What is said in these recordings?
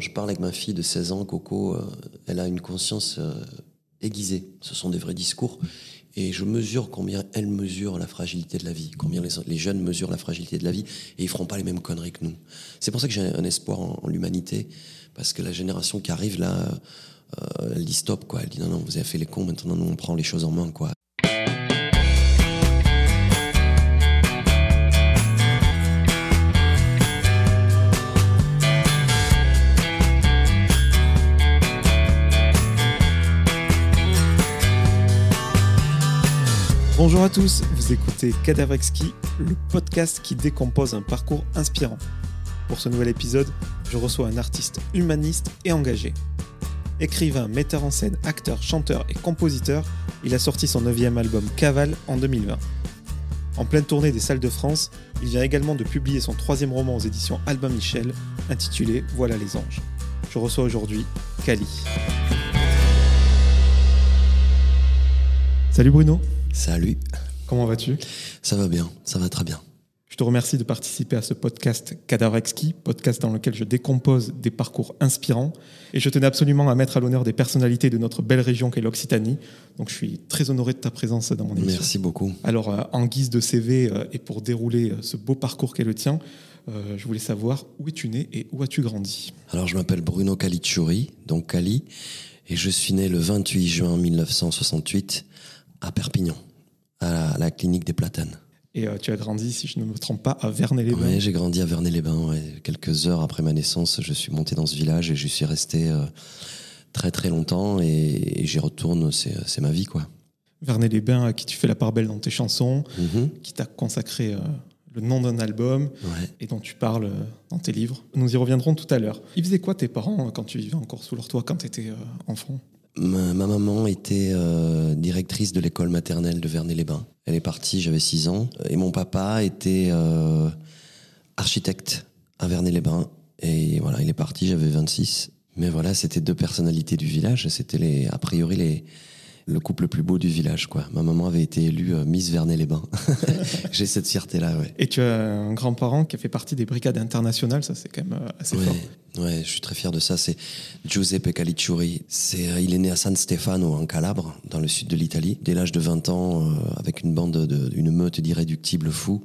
je parle avec ma fille de 16 ans, Coco, euh, elle a une conscience euh, aiguisée. Ce sont des vrais discours. Et je mesure combien elle mesure la fragilité de la vie, combien les, jeunes mesurent la fragilité de la vie, et ils feront pas les mêmes conneries que nous. C'est pour ça que j'ai un espoir en, l'humanité, parce que la génération qui arrive là, euh, elle dit stop, quoi. Elle dit non, non, vous avez fait les cons, maintenant nous on prend les choses en main, quoi. Bonjour à tous, vous écoutez Cadavrexki, le podcast qui décompose un parcours inspirant. Pour ce nouvel épisode, je reçois un artiste humaniste et engagé. Écrivain, metteur en scène, acteur, chanteur et compositeur, il a sorti son neuvième album Caval en 2020. En pleine tournée des salles de France, il vient également de publier son troisième roman aux éditions Albin Michel, intitulé Voilà les anges. Je reçois aujourd'hui Kali. Salut Bruno. Salut. Comment vas-tu? Ça va bien, ça va très bien. Je te remercie de participer à ce podcast Cadavre podcast dans lequel je décompose des parcours inspirants. Et je tenais absolument à mettre à l'honneur des personnalités de notre belle région qu'est l'Occitanie. Donc je suis très honoré de ta présence dans mon émission. Merci beaucoup. Alors, euh, en guise de CV euh, et pour dérouler euh, ce beau parcours qu'est le tien, je voulais savoir où es-tu né et où as-tu grandi? Alors, je m'appelle Bruno Caliciuri, donc Cali, et je suis né le 28 juin 1968 à Perpignan, à la, clinique des Platanes. Et euh, tu as grandi, si je ne me trompe pas, à Vernet-les-Bains. Oui, j'ai grandi à Vernet-les-Bains. Quelques heures après ma naissance, je suis monté dans ce village et je suis resté euh, très très longtemps et, j'y retourne, c'est ma vie quoi. Vernet-les-Bains, à qui tu fais la part belle dans tes chansons, mm-hmm. qui t'a consacré euh, le nom d'un album et dont tu parles dans tes livres. Nous y reviendrons tout à l'heure. Ils faisaient quoi tes parents quand tu vivais encore sous leur toit, quand tu étais enfant? Ma, maman était euh, directrice de l'école maternelle de Vernet-les-Bains. Elle est partie, j'avais 6 ans. Et mon papa était euh, architecte à Vernet-les-Bains. Et voilà, il est parti, j'avais 26. Mais voilà, c'était deux personnalités du village. C'était a priori les, le couple le plus beau du village. Quoi. Ma maman avait été élue euh, Miss Vernet-les-Bains. J'ai cette fierté-là. Ouais. Et tu as un grand-parent qui a fait partie des brigades internationales, ça c'est quand même euh, assez fort. Ouais, je suis très fier de ça. C'est Giuseppe Calicciuri. C'est, euh, il est né à San Stefano, en Calabre, dans le sud de l'Italie. Dès l'âge de 20 ans, avec une bande, de, une meute d'irréductibles fous,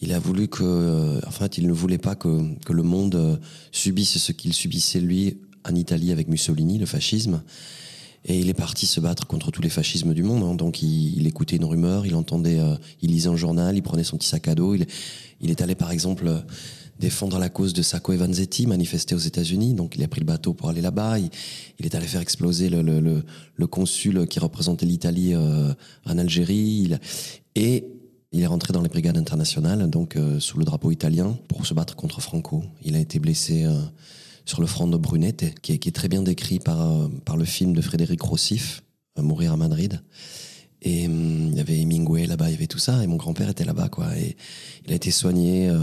il a voulu que, en fait, il ne voulait pas que, que le monde subisse ce qu'il subissait lui en Italie avec Mussolini, le fascisme. Et il est parti se battre contre tous les fascismes du monde. Hein. Donc il, écoutait une rumeur, il entendait, euh, il lisait un journal, il prenait son petit sac à dos. Il, est allé par exemple euh, défendre la cause de Sacco et Vanzetti, manifester aux États-Unis. Donc il a pris le bateau pour aller là-bas. Il, est allé faire exploser le, consul qui représentait l'Italie euh, en Algérie. Et il est rentré dans les brigades internationales, donc sous le drapeau italien, pour se battre contre Franco. Il a été blessé sur le front de Brunette, qui est, très bien décrit par, euh, par le film de Frédéric Rossif, euh, Mourir à Madrid. Et hum, il y avait Hemingway là-bas, il y avait tout ça, et mon grand-père était là-bas, quoi. Et il a été soigné, euh,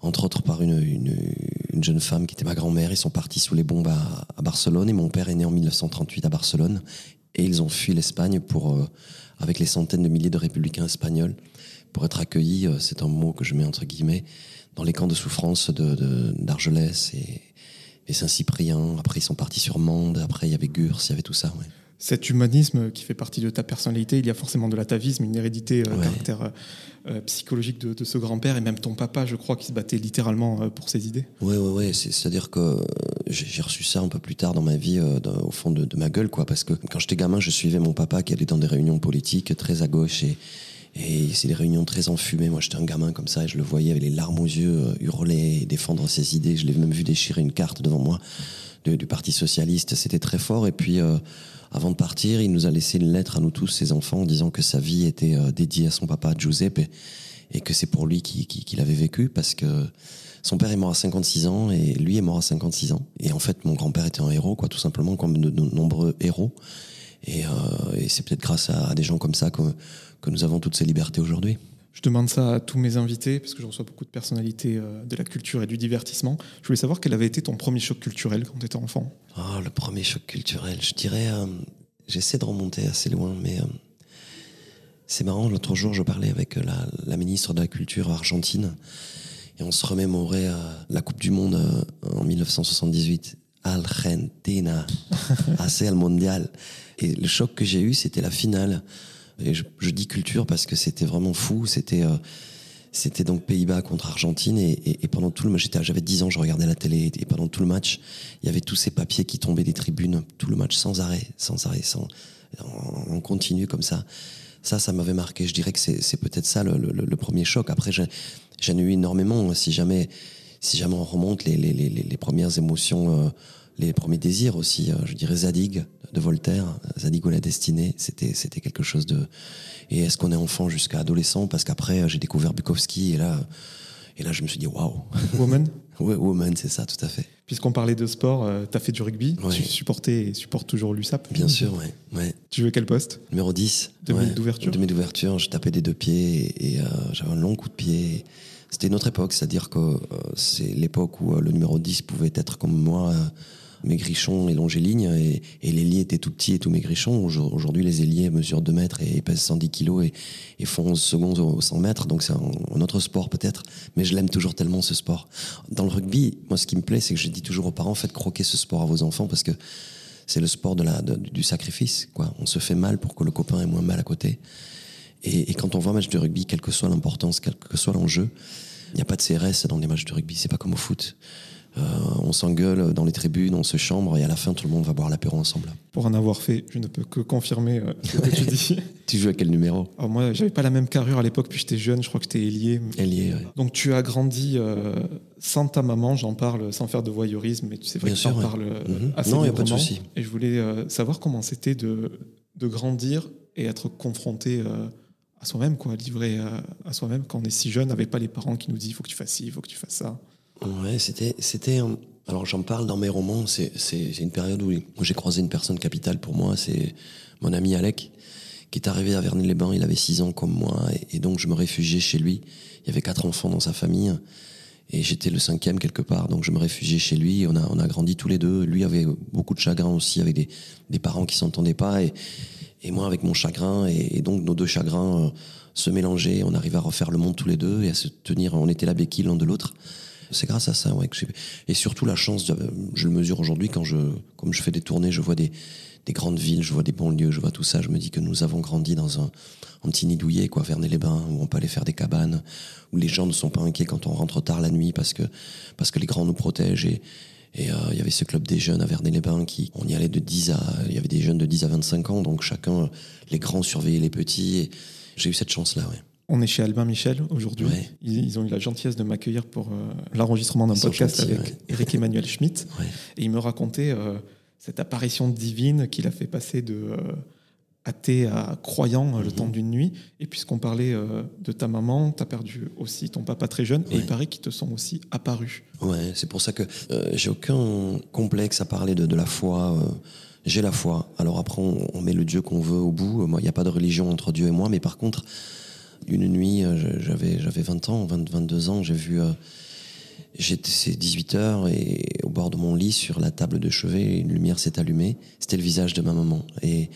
entre autres, par une, une, une, jeune femme qui était ma grand-mère. Ils sont partis sous les bombes à, Barcelone, et mon père est né en 1938 à Barcelone. Et ils ont fui l'Espagne pour, avec les centaines de milliers de républicains espagnols, pour être accueillis, c'est un mot que je mets entre guillemets, dans les camps de souffrance d'Argelès et, et Saint-Cyprien. Après, ils sont partis sur Mende. Après, il y avait Gurs, il y avait tout ça. Cet humanisme qui fait partie de ta personnalité, il y a forcément de l'atavisme, une hérédité, un euh, caractère euh, euh, psychologique de, ce grand-père et même ton papa, je crois, qui se battait littéralement pour ses idées. Oui, oui, oui. C'est-à-dire que j'ai reçu ça un peu plus tard dans ma vie, au fond de, de, ma gueule, quoi. Parce que quand j'étais gamin, je suivais mon papa qui allait dans des réunions politiques très à gauche et et c'est des réunions très enfumées. Moi, j'étais un gamin comme ça et je le voyais avec les larmes aux yeux euh, hurler et défendre ses idées. Je l'ai même vu déchirer une carte devant moi du Parti Socialiste. C'était très fort. Et puis, euh, avant de partir, il nous a laissé une lettre à nous tous, ses enfants, disant que sa vie était euh, dédiée à son papa Giuseppe et, que c'est pour lui qu'il avait vécu parce que son père est mort à 56 ans et lui est mort à 56 ans. Et en fait, mon grand-père était un héros, quoi, tout simplement, comme de, nombreux héros. Et, et c'est peut-être grâce à, à, des gens comme ça que que nous avons toutes ces libertés aujourd'hui. Je demande ça à tous mes invités, parce que je reçois beaucoup de personnalités euh, de la culture et du divertissement. Je voulais savoir quel avait été ton premier choc culturel quand tu étais enfant. Oh, le premier choc culturel, je dirais, euh, j'essaie de remonter assez loin, mais euh, c'est marrant, l'autre jour je parlais avec la, la, ministre de la Culture argentine, et on se remémorait la Coupe du Monde en 1978 Argentina, AC al mondial. Et le choc que j'ai eu, c'était la finale. Et je, dis culture parce que c'était vraiment fou. C'était euh, donc Pays-Bas contre Argentine et, pendant tout le match, j'avais 10 ans, je regardais la télé et pendant tout le match, il y avait tous ces papiers qui tombaient des tribunes, tout le match sans arrêt, sans arrêt, sans en, en continu comme ça. Ça, ça m'avait marqué. Je dirais que c'est peut-être ça le, premier choc. Après, j'en ai eu énormément. Si jamais, si jamais on remonte les premières émotions, euh, les premiers désirs aussi, euh, je dirais Zadig de Voltaire, Zadig ou la destinée, c'était c'était quelque chose de. Et est-ce qu'on est enfant jusqu'à adolescent? Parce qu'après, j'ai découvert Bukowski et là, et là, je me suis dit waouh. Woman. ouais, Woman, c'est ça, tout à fait. Puisqu'on parlait de sport, euh, tu as fait du rugby, ouais. tu supportais et supportes toujours l'USAP. Bien sûr, ouais, ouais. Tu jouais quel poste? Numéro 10. Demi ouais. d'ouverture Demi d'ouverture, je tapais des deux pieds et, et euh, j'avais un long coup de pied. C'était une autre époque, c'est-à-dire que euh, c'est l'époque où le numéro 10 pouvait être comme moi maigrichon et longéligne et, et l'ailier était tout petit et tout maigrichon. Aujourd'hui, les ailiers mesurent 2 mètres et pèsent 110 kilos et, et font 11 secondes au 100 mètres. Donc c'est un, autre sport peut-être, mais je l'aime toujours tellement ce sport. Dans le rugby, moi ce qui me plaît, c'est que je dis toujours aux parents, faites croquer ce sport à vos enfants parce que c'est le sport de la, du sacrifice. Quoi. On se fait mal pour que le copain ait moins mal à côté. Et, et quand on voit un match de rugby, quelle que soit l'importance, quel que soit l'enjeu, il n'y a pas de CRS dans les matchs de rugby, c'est pas comme au foot. Euh, on s'engueule dans les tribunes, on se chambre et à la fin tout le monde va boire l'apéro ensemble. Pour en avoir fait, je ne peux que confirmer euh, ce que tu dis. tu joues à quel numéro? Alors Moi, j'avais pas la même carrure à l'époque, puis j'étais jeune, je crois que j'étais ailier. Ailier. Donc tu as grandi euh, sans ta maman, j'en parle sans faire de voyeurisme, mais tu sais vrai Bien que tu en ouais. parles mmh. assez Non, il n'y a pas de souci. Et je voulais savoir comment c'était de, de grandir et être confronté à soi-même, quoi, livré à, à soi-même quand on est si jeune, avec pas les parents qui nous disent il faut que tu fasses ci, il faut que tu fasses ça. Ouais, c'était, c'était. Alors j'en parle dans mes romans. C'est, c'est, c'est une période où, j'ai croisé une personne capitale pour moi. C'est mon ami Alec, qui est arrivé à Vernet-les-Bains. Il avait 6 ans comme moi, et, donc je me réfugiais chez lui. Il y avait quatre enfants dans sa famille, et j'étais le cinquième quelque part. Donc je me réfugiais chez lui. On a, on a grandi tous les deux. Lui avait beaucoup de chagrin aussi, avec des, des parents qui s'entendaient pas, et, moi avec mon chagrin. Et, et donc nos deux chagrins euh, se mélangeaient. On arrivait à refaire le monde tous les deux et à se tenir. On était la béquille l'un de l'autre. C'est grâce à ça, ouais, que et surtout la chance. Je le mesure aujourd'hui quand je, comme je fais des tournées, je vois des, des grandes villes, je vois des banlieues, je vois tout ça. Je me dis que nous avons grandi dans un, un petit nid douillet, quoi, Vernet-les-Bains, où on peut aller faire des cabanes, où les gens ne sont pas inquiets quand on rentre tard la nuit parce que parce que les grands nous protègent et et il euh, y avait ce club des jeunes à Vernet-les-Bains qui, on y allait de 10 à, il y avait des jeunes de 10 à 25 ans, donc chacun, les grands surveillaient les petits. Et j'ai eu cette chance-là, ouais. On est chez Albin Michel aujourd'hui. Ouais. Ils, ils ont eu la gentillesse de m'accueillir pour euh, l'enregistrement d'un podcast gentils, avec ouais. Eric Emmanuel Schmitt. Ouais. Et il me racontait euh, cette apparition divine qui l'a fait passer de euh, athée à croyant le Mhm. temps d'une nuit. Et puisqu'on parlait de ta maman, tu as perdu aussi ton papa très jeune. Et il paraît qu'ils te sont aussi apparus. Ouais, c'est pour ça que j'ai aucun complexe à parler de, de la foi. j'ai la foi. Alors après, on, on met le Dieu qu'on veut au bout. Moi, il n'y a pas de religion entre Dieu et moi. Mais par contre, une nuit, euh, j'avais j'avais 20 ans, 20, 22 ans, j'ai vu. euh, J'étais c'est 18 heures et au bord de mon lit, sur la table de chevet, une lumière s'est allumée. C'était le visage de ma maman. Et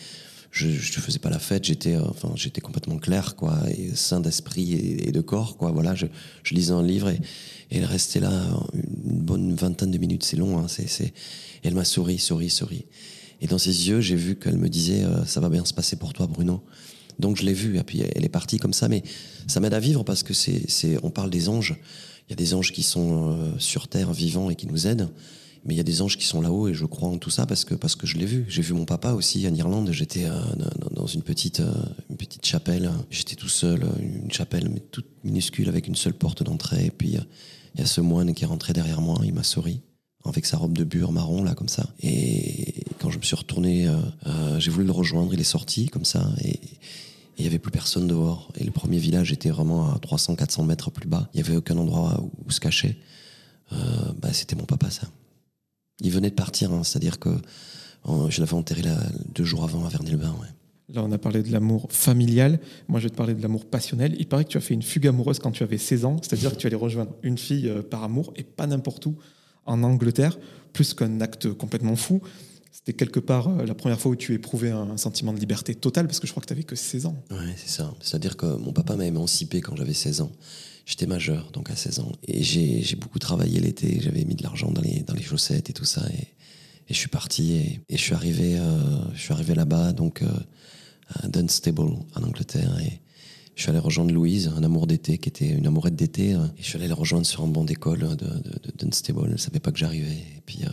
je ne faisais pas la fête, j'étais euh, enfin, j'étais complètement clair, quoi, sain d'esprit et, de corps, quoi. Voilà, je, lisais un livre et, elle restait là une bonne vingtaine de minutes, c'est long, hein, c'est, c'est... Elle m'a souri, souri, souri. Et dans ses yeux, j'ai vu qu'elle me disait Ça va bien se passer pour toi, Bruno. Donc je l'ai vue, et puis elle est partie comme ça, mais ça m'aide à vivre parce que c'est, on parle des anges. Il y a des anges qui sont euh, sur terre vivants et qui nous aident, mais il y a des anges qui sont là-haut et je crois en tout ça parce que parce que je l'ai vu. J'ai vu mon papa aussi en Irlande. J'étais euh, dans- une petite euh, une petite chapelle. J'étais tout seul, une chapelle mais toute minuscule avec une seule porte d'entrée. Et puis il y a ce moine qui est rentré derrière moi. Il m'a souri avec sa robe de bure marron là comme ça. Et quand je me suis retourné, euh, euh, j'ai voulu le rejoindre. Il est sorti comme ça et il n'y avait plus personne dehors. Et le premier village était vraiment à 300-400 mètres plus bas. Il n'y avait aucun endroit où, se cacher. Euh, bah, c'était mon papa, ça. Il venait de partir, hein, c'est-à-dire que je l'avais enterré là, deux jours avant à Vernet-le-Bain. Là, on a parlé de l'amour familial. Moi, je vais te parler de l'amour passionnel. Il paraît que tu as fait une fugue amoureuse quand tu avais 16 ans, c'est-à-dire que tu allais rejoindre une fille par amour et pas n'importe où en Angleterre, plus qu'un acte complètement fou. C'était quelque part euh, la première fois où tu éprouvais un, sentiment de liberté totale parce que je crois que tu avais que 16 ans. Ouais, c'est ça. C'est-à-dire que mon papa m'a émancipé quand j'avais 16 ans. J'étais majeur, donc à 16 ans. Et j'ai beaucoup travaillé l'été. J'avais mis de l'argent dans les, dans les chaussettes et tout ça. Et, je suis parti et, et je suis arrivé, euh, je suis arrivé là-bas, donc euh, à Dunstable en Angleterre. Et je suis allé rejoindre Louise, un amour d'été, qui était une amourette d'été. Et je suis allé la rejoindre sur un banc d'école de, Dunstable. Elle savait pas que j'arrivais. Et puis euh,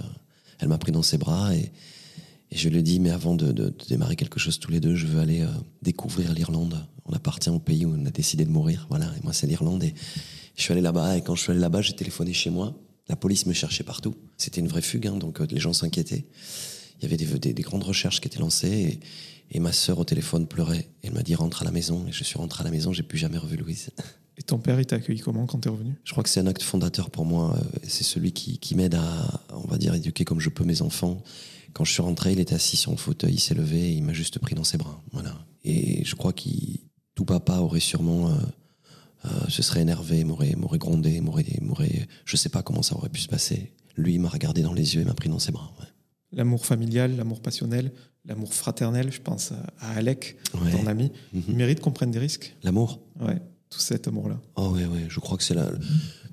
elle m'a pris dans ses bras et, je lui ai dit, mais avant de, démarrer quelque chose tous les deux, je veux aller euh, découvrir l'Irlande. On appartient au pays où on a décidé de mourir. Voilà, et moi c'est l'Irlande. Et je suis allé là-bas et quand je suis allé là-bas, j'ai téléphoné chez moi. La police me cherchait partout. C'était une vraie fugue, hein, donc euh, les gens s'inquiétaient. Il y avait des, des, des, grandes recherches qui étaient lancées et, et ma sœur au téléphone pleurait. Et elle m'a dit rentre à la maison. Et je suis rentré à la maison, j'ai plus jamais revu Louise. Et ton père, il t'a accueilli comment quand t'es revenu? Je crois que c'est un acte fondateur pour moi. C'est celui qui, qui m'aide à, on va dire, éduquer comme je peux mes enfants. Quand je suis rentré, il était assis sur le fauteuil, il s'est levé et il m'a juste pris dans ses bras. Voilà. Et je crois que tout papa aurait sûrement euh, euh, se serait énervé, m'aurait, m'aurait grondé, m'aurait, m'aurait, je sais pas comment ça aurait pu se passer. Lui, il m'a regardé dans les yeux et m'a pris dans ses bras. Ouais. L'amour familial, l'amour passionnel, l'amour fraternel, je pense à Alec, ouais. ton ami, il mérite qu'on prenne des risques. L'amour Ouais, tout cet amour-là. Oh oui, oui, je crois que c'est la.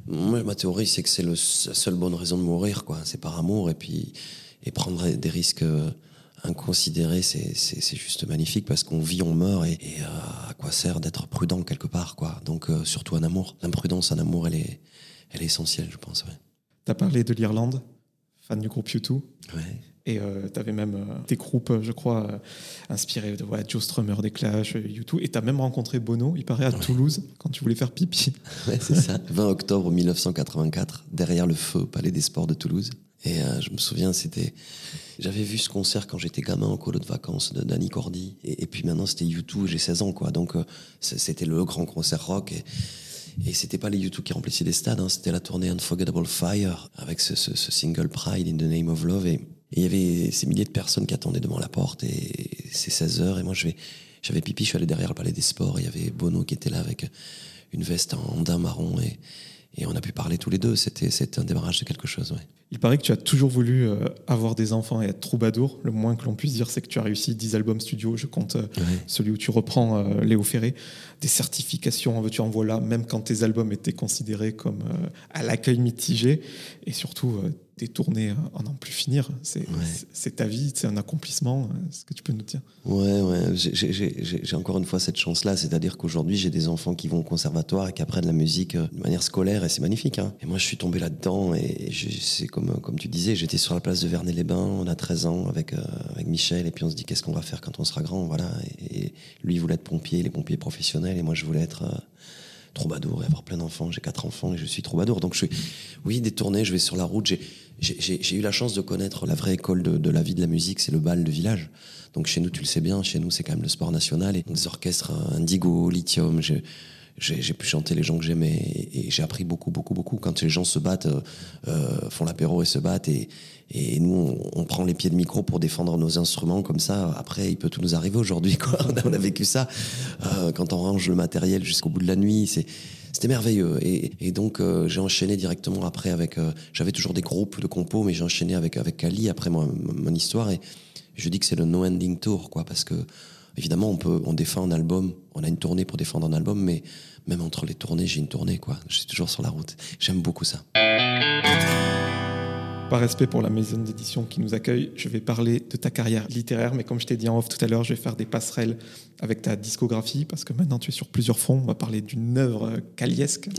Moi, ma théorie, c'est que c'est la seule bonne raison de mourir, quoi. C'est par amour et puis et prendre des risques euh, inconsidérés, c'est juste magnifique parce qu'on vit, on meurt et, et euh, à quoi sert d'être prudent quelque part, quoi. Donc euh, surtout en amour, l'imprudence en amour, elle est, elle est essentielle, je pense. Ouais. Tu as parlé de l'Irlande, fan du groupe U2. Ouais. Et euh, tu avais même euh, des groupes, je crois, euh, inspirés de ouais, Joe Strummer, des Clash, U2. Et tu as même rencontré Bono, il paraît, à ouais. Toulouse, quand tu voulais faire pipi. Ouais, c'est ça. 20 octobre 1984, derrière le feu, Palais des Sports de Toulouse. Et euh, je me souviens, c'était. J'avais vu ce concert quand j'étais gamin en colo de vacances de Danny Cordy. Et, et puis maintenant, c'était U2, j'ai 16 ans, quoi. Donc, euh, c'était le grand concert rock. Et, et c'était pas les U2 qui remplissaient les stades, hein, c'était la tournée Unforgettable Fire avec ce, ce, ce, single Pride in the Name of Love. Et, et, il y avait ces milliers de personnes qui attendaient devant la porte et c'est 16 heures. Et moi, j'avais pipi, je suis allé derrière le palais des sports. Il y avait Bono qui était là avec une veste en daim marron et, et on a pu parler tous les deux. C'était, c'était un démarrage de quelque chose. Ouais. Il paraît que tu as toujours voulu euh, avoir des enfants et être troubadour. Le moins que l'on puisse dire, c'est que tu as réussi 10 albums studio. Je compte euh, ouais. celui où tu reprends euh, Léo Ferré. Des certifications, en veux-tu en voilà, même quand tes albums étaient considérés comme à l'accueil mitigé. Et surtout, des tournées en n'en plus finir. C'est, ouais. ta vie, c'est un accomplissement. Est-ce que tu peux nous dire Ouais, ouais. J'ai, encore une fois cette chance-là. C'est-à-dire qu'aujourd'hui, j'ai des enfants qui vont au conservatoire et qui apprennent la musique de manière scolaire et c'est magnifique. Hein. Et moi, je suis tombé là-dedans et c'est comme, comme tu disais, j'étais sur la place de Vernet-les-Bains, on a 13 ans avec, euh, avec Michel et puis on se dit qu'est-ce qu'on va faire quand on sera grand. Voilà. Et, et, lui, il voulait être pompier, les pompiers professionnels et moi, je voulais être. Euh, troubadour et avoir plein d'enfants. J'ai quatre enfants et je suis troubadour. Donc, je suis, oui, des tournées, je vais sur la route. J'ai, j'ai eu la chance de connaître la vraie école de, la vie de la musique, c'est le bal de village. Donc chez nous, tu le sais bien, chez nous, c'est quand même le sport national. Et des orchestres Indigo, Lithium, j'ai pu chanter les gens que j'aimais et, j'ai appris beaucoup, beaucoup, beaucoup. Quand les gens se battent, euh, font l'apéro et se battent et, nous, on, prend les pieds de micro pour défendre nos instruments comme ça. Après, il peut tout nous arriver aujourd'hui. On, a, vécu ça. Euh, quand on range le matériel jusqu'au bout de la nuit, c'est c'était merveilleux. Et, donc, euh, j'ai enchaîné directement après avec. Euh, J'avais toujours des groupes de compos, mais j'ai enchaîné avec, avec Ali après mon, mon histoire. Et je dis que c'est le no ending tour, quoi, parce que évidemment, on peut, on défend un album, on a une tournée pour défendre un album, mais même entre les tournées, j'ai une tournée, quoi. Je suis toujours sur la route. J'aime beaucoup ça. Par respect pour la maison d'édition qui nous accueille, je vais parler de ta carrière littéraire, mais comme je t'ai dit en off tout à l'heure, je vais faire des passerelles avec ta discographie, parce que maintenant tu es sur plusieurs fronts, on va parler d'une œuvre caliesque.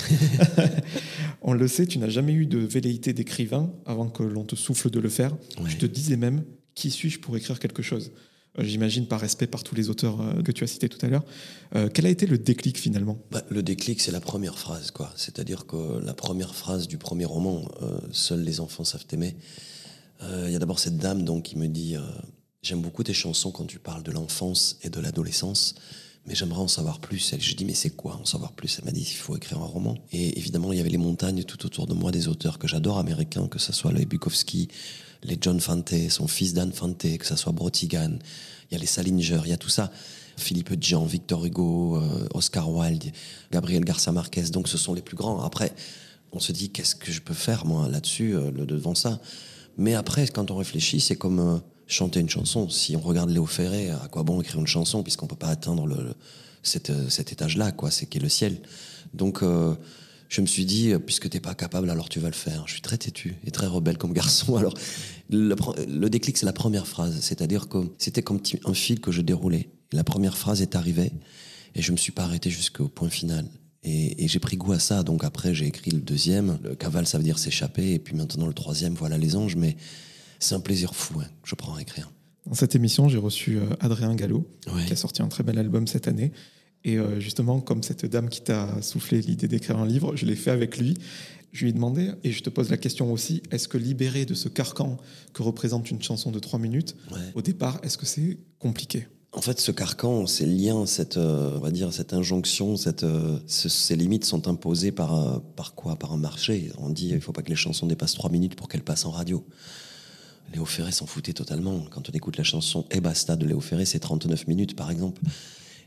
on le sait, tu n'as jamais eu de velléité d'écrivain avant que l'on te souffle de le faire. Ouais. Je te disais même, qui suis-je pour écrire quelque chose? J'imagine par respect par tous les auteurs euh, que tu as cités tout à l'heure. Euh, quel a été le déclic finalement? Bah, Le déclic, c'est la première phrase, quoi. C'est-à-dire que la première phrase du premier roman, euh, Seuls les enfants savent aimer, il y a d'abord cette dame donc qui me dit J'aime beaucoup tes chansons quand tu parles de l'enfance et de l'adolescence, mais j'aimerais en savoir plus. Et je dis, mais c'est quoi en savoir plus? Elle m'a dit, il faut écrire un roman. Et évidemment, il y avait les montagnes tout autour de moi, des auteurs que j'adore américains, que ce soit les Bukowski, les John Fante, son fils Dan Fante, que ce soit Brotigan, il y a les Salinger, il y a tout ça. Philippe Jean, Victor Hugo, euh, Oscar Wilde, Gabriel Garcia Marquez, donc ce sont les plus grands. Après, on se dit, qu'est-ce que je peux faire, moi, là-dessus, euh, devant ça? Mais après, quand on réfléchit, c'est comme euh, chanter une chanson. Si on regarde Léo Ferré, à quoi bon écrire une chanson, puisqu'on peut pas atteindre le, cet, étage-là, quoi, c'est qui est le ciel. Donc, je me suis dit, puisque t'es pas capable, alors tu vas le faire. Je suis très têtu et très rebelle comme garçon. Alors, le, le déclic, c'est la première phrase. C'est-à-dire que c'était comme un fil que je déroulais. La première phrase est arrivée et je me suis pas arrêté jusqu'au point final. Et, j'ai pris goût à ça. Donc après, j'ai écrit le deuxième. Le cavale, ça veut dire s'échapper. Et puis maintenant, le troisième, voilà les anges. Mais c'est un plaisir fou hein, je prends à écrire. Dans cette émission, j'ai reçu euh, Adrien Gallo, qui a sorti un très bel album cette année. Et euh, justement, comme cette dame qui t'a soufflé l'idée d'écrire un livre, je l'ai fait avec lui. Je lui ai demandé, et je te pose la question aussi, est-ce que libérer de ce carcan que représente une chanson de trois minutes, au départ, est-ce que c'est compliqué? En fait, ce carcan, ces liens, cette, euh, on va dire, cette injonction, cette, euh, ces limites sont imposées par, euh, par quoi? Par un marché. On dit, il faut pas que les chansons dépassent trois minutes pour qu'elles passent en radio. Léo Ferré s'en foutait totalement. Quand on écoute la chanson Et basta de Léo Ferré, c'est 39 minutes, par exemple.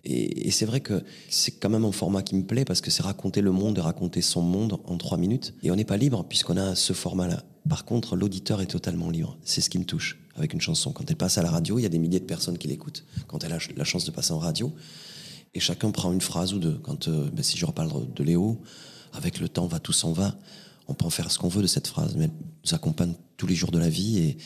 Et, c'est vrai que c'est quand même un format qui me plaît parce que c'est raconter le monde et raconter son monde en trois minutes. Et on n'est pas libre puisqu'on a ce format-là. Par contre, l'auditeur est totalement libre. C'est ce qui me touche avec une chanson. Quand elle passe à la radio, il y a des milliers de personnes qui l'écoutent. Quand elle a la chance de passer en radio, et chacun prend une phrase ou deux. Quand, euh, ben, si je reparle de Léo, avec le temps va, tout s'en va, on peut en faire ce qu'on veut de cette phrase, mais elle nous accompagne tous les jours de la vie et,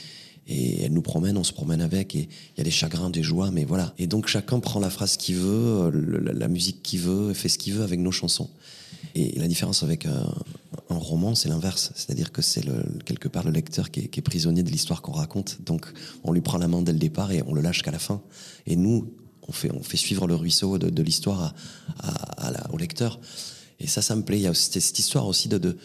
et elle nous promène, on se promène avec, et il y a des chagrins, des joies, mais voilà. Et donc chacun prend la phrase qu'il veut, la, musique qu'il veut, fait ce qu'il veut avec nos chansons. Et la différence avec un, roman, c'est l'inverse, c'est-à-dire que c'est quelque part le lecteur qui est, prisonnier de l'histoire qu'on raconte, donc on lui prend la main dès le départ et on le lâche qu'à la fin. Et nous, on fait, suivre le ruisseau de, l'histoire au lecteur. Et ça, ça me plaît. Il y a cette histoire aussi de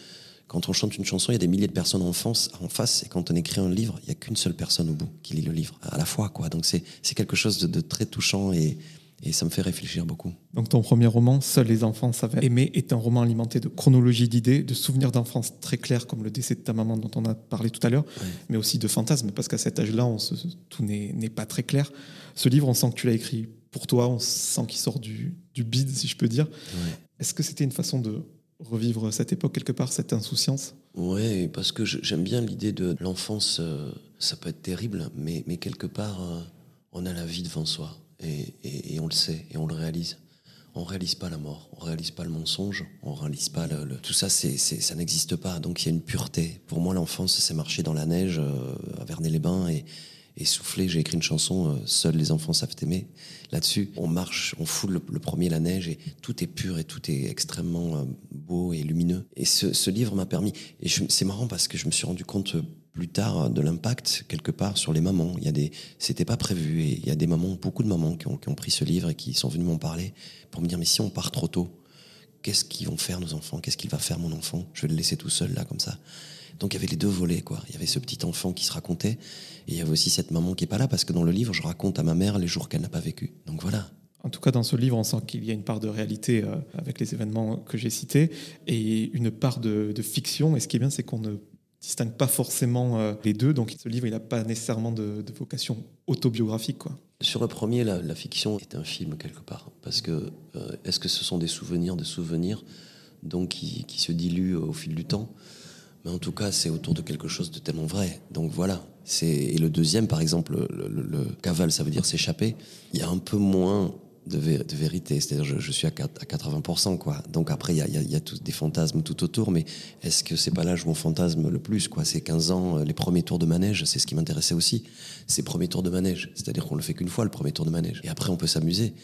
quand on chante une chanson, il y a des milliers de personnes en face, en face et quand on écrit un livre, il n'y a qu'une seule personne au bout qui lit le livre, à la fois. Quoi. Donc c'est quelque chose de, très touchant et, et, ça me fait réfléchir beaucoup. Donc ton premier roman, Seuls les enfants savent aimer, est un roman alimenté de chronologie d'idées, de souvenirs d'enfance très clairs, comme le décès de ta maman dont on a parlé tout à l'heure, mais aussi de fantasmes, parce qu'à cet âge-là, tout n'est pas très clair. Ce livre, on sent que tu l'as écrit pour toi, on sent qu'il sort du, du bide, si je peux dire. Est-ce que c'était une façon de revivre cette époque quelque part, cette insouciance Oui, parce que j'aime bien l'idée de l'enfance. Euh, ça peut être terrible, mais, mais quelque part, euh, on a la vie devant soi et, et, on le sait et on le réalise. On réalise pas la mort, on réalise pas le mensonge, on réalise pas le, tout ça, c'est, ça n'existe pas. Donc il y a une pureté. Pour moi, l'enfance, c'est marcher dans la neige euh, à Vernet-les-Bains et, et souffler. J'ai écrit une chanson, euh, Seuls les enfants savent aimer. Là-dessus, on marche, on foule le, premier la neige et tout est pur et tout est extrêmement euh, beau et lumineux. Et ce, livre m'a permis. Et c'est marrant parce que je me suis rendu compte euh, plus tard de l'impact quelque part sur les mamans. Il y a des, c'était pas prévu et il y a des mamans, beaucoup de mamans qui ont, qui ont pris ce livre et qui sont venues m'en parler pour me dire mais si on part trop tôt, qu'est-ce qu'ils vont faire nos enfants? Qu'est-ce qu'il va faire mon enfant? Je vais le laisser tout seul là comme ça. Donc il y avait les deux volets, quoi. Il y avait ce petit enfant qui se racontait, et il y avait aussi cette maman qui est pas là, parce que dans le livre, je raconte à ma mère les jours qu'elle n'a pas vécu. Donc voilà. En tout cas, dans ce livre, on sent qu'il y a une part de réalité euh, avec les événements que j'ai cités, et une part de, fiction. Et ce qui est bien, c'est qu'on ne distingue pas forcément euh, les deux. Donc ce livre, il n'a pas nécessairement de, vocation autobiographique, quoi. Sur le premier, la, fiction est un film quelque part, parce que euh, est-ce que ce sont des souvenirs, des souvenirs, donc qui, qui se diluent au fil du temps? Mais en tout cas, c'est autour de quelque chose de tellement vrai. Donc voilà. Et le deuxième, par exemple, le, cavale, ça veut dire s'échapper. Il y a un peu moins de, vérité. C'est-à-dire, je, je, suis à, 80%, quoi. Donc après, il y a, il y a des fantasmes tout autour, mais est-ce que c'est pas l'âge où on fantasme le plus, quoi? C'est 15 ans, euh, les premiers tours de manège, c'est ce qui m'intéressait aussi. Ces premiers tours de manège. C'est-à-dire qu'on le fait qu'une fois, le premier tour de manège. Et après, on peut s'amuser.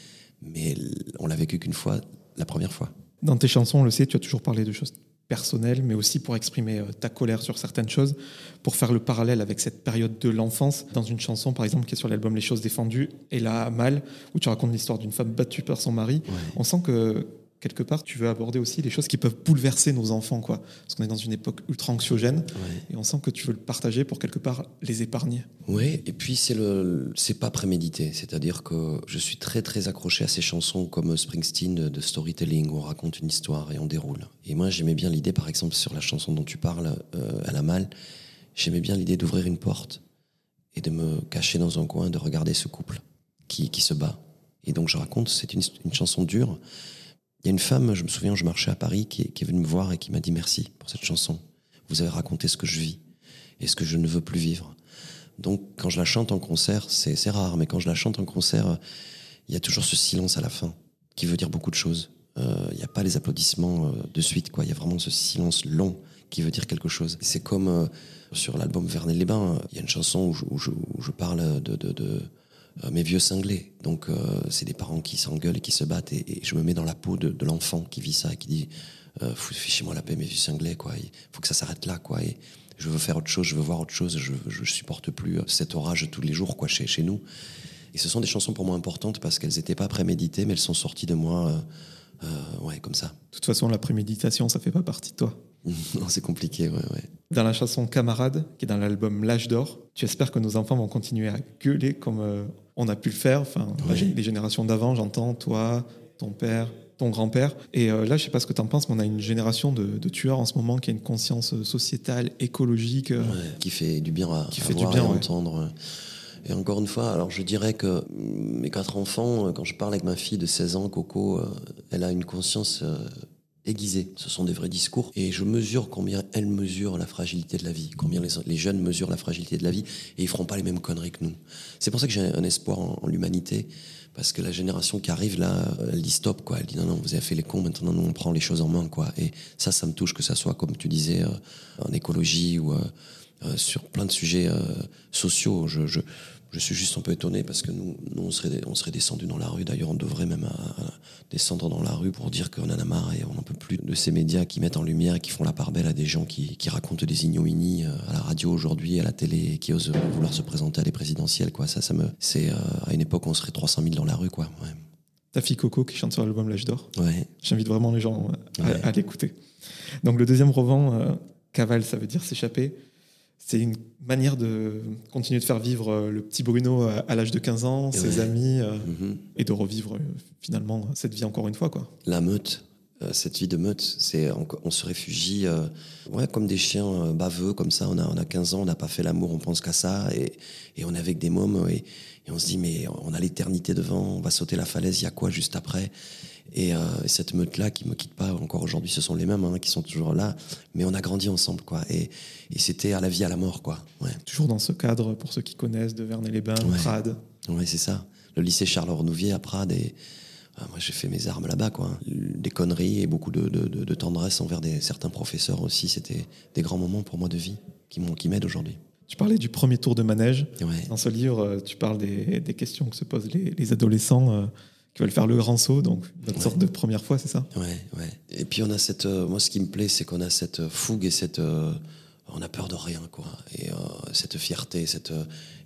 Mais on l'a vécu qu'une fois, la première fois. Dans tes chansons, on le sait, tu as toujours parlé de choses personnel, mais aussi pour exprimer euh, ta colère sur certaines choses, pour faire le parallèle avec cette période de l'enfance. Dans une chanson, par exemple, qui est sur l'album Les choses défendues, et là, Mal, où tu racontes l'histoire d'une femme battue par son mari, on sent que quelque part, tu veux aborder aussi les choses qui peuvent bouleverser nos enfants, quoi. Parce qu'on est dans une époque ultra anxiogène, et on sent que tu veux le partager pour quelque part les épargner. Oui, et puis c'est le, c'est pas prémédité, c'est-à-dire que je suis très très accroché à ces chansons comme Springsteen de, storytelling où on raconte une histoire et on déroule. Et moi, j'aimais bien l'idée, par exemple, sur la chanson dont tu parles, euh, à la malle, j'aimais bien l'idée d'ouvrir une porte et de me cacher dans un coin, de regarder ce couple qui, qui se bat. Et donc je raconte, c'est une, une chanson dure il y a une femme, je me souviens, je marchais à Paris, qui est, venue me voir et qui m'a dit merci pour cette chanson. Vous avez raconté ce que je vis et ce que je ne veux plus vivre. Donc quand je la chante en concert, c'est rare, mais quand je la chante en concert, il y a toujours ce silence à la fin qui veut dire beaucoup de choses. il n'y a pas les applaudissements de suite, quoi. Il y a vraiment ce silence long qui veut dire quelque chose. C'est comme sur l'album Vernet-les-Bains, il y a une chanson où je, parle de, mes vieux cinglés. Donc, c'est des parents qui s'engueulent et qui se battent. Et, je me mets dans la peau de, l'enfant qui vit ça et qui dit euh, Fichez-moi la paix, mes vieux cinglés, quoi. Il faut que ça s'arrête là, quoi. Et je veux faire autre chose, je veux voir autre chose. Je, je supporte plus cet orage tous les jours, quoi, chez, chez nous. Et ce sont des chansons pour moi importantes parce qu'elles n'étaient pas préméditées, mais elles sont sorties de moi, euh, euh, ouais, comme ça. De toute façon, la préméditation, ça fait pas partie de toi. non, c'est compliqué, ouais, ouais. Dans la chanson Camarade, qui est dans l'album L'âge d'or, tu espères que nos enfants vont continuer à gueuler comme euh, on a pu le faire. Enfin, les générations d'avant, j'entends toi, ton père, ton grand-père. Et là, je sais pas ce que tu en penses, mais on a une génération de, tueurs en ce moment qui a une conscience sociétale, écologique. qui fait du bien à, qui fait du bien, à entendre. Et encore une fois, alors je dirais que mes quatre enfants, quand je parle avec ma fille de 16 ans, Coco, euh, elle a une conscience euh, aiguisée. Ce sont des vrais discours. Et je mesure combien elle mesure la fragilité de la vie, combien les, jeunes mesurent la fragilité de la vie, et ils feront pas les mêmes conneries que nous. C'est pour ça que j'ai un espoir en, l'humanité, parce que la génération qui arrive là, elle dit stop, quoi. Elle dit non, non, vous avez fait les cons, maintenant nous on prend les choses en main, quoi. Et ça, ça me touche, que ça soit, comme tu disais, euh, en écologie ou sur plein de sujets sociaux. Je suis juste un peu étonné parce que nous, nous on serait, on serait descendu dans la rue. D'ailleurs, on devrait même euh, descendre dans la rue pour dire qu'on en a marre et on n'en peut plus de ces médias qui mettent en lumière et qui font la part belle à des gens qui, qui racontent des ignominies euh, à la radio aujourd'hui, à la télé, et qui osent vouloir se présenter à des présidentielles. Quoi. Ça, ça me, c'est euh, à une époque, on serait 300 000 dans la rue. Quoi. Ouais. Ta fille Coco qui chante sur l'album L'âge d'or. Ouais. J'invite vraiment les gens à, l'écouter. Donc le deuxième roman, Cavale, ça veut dire s'échapper c'est une manière de continuer de faire vivre euh, le petit Bruno à, l'âge de 15 ans, ses amis, euh, mhm. et de revivre euh, finalement cette vie encore une fois. Quoi. La meute, cette vie de meute, c'est on, se réfugie ouais, comme des chiens baveux, comme ça. On a, on a 15 ans, on n'a pas fait l'amour, on pense qu'à ça, et, et, on est avec des mômes, et, et on se dit, mais on a l'éternité devant, on va sauter la falaise, il y a quoi juste après? Et euh, cette meute-là qui me quitte pas encore aujourd'hui, ce sont les mêmes hein, qui sont toujours là, mais on a grandi ensemble, quoi. Et, et c'était à la vie, à la mort, quoi. Ouais. Toujours dans ce cadre, pour ceux qui connaissent, de Vernet-les-Bains, Prades. Oui, c'est ça. Le lycée Charles Renouvier à Prades. Et euh, moi, j'ai fait mes armes là-bas, quoi. Des conneries et beaucoup de, de, de, tendresse envers des, certains professeurs aussi. C'était des grands moments pour moi de vie qui m'aident aujourd'hui. Tu parlais du premier tour de manège. Dans ce livre, euh, tu parles des, des questions que se posent les, les adolescents qui veulent faire le grand saut, donc notre sorte de première fois, c'est ça? Ouais, ouais. Et puis on a cette, euh, moi ce qui me plaît, c'est qu'on a cette fougue et cette, euh, on a peur de rien, quoi. Et euh, cette fierté, cette,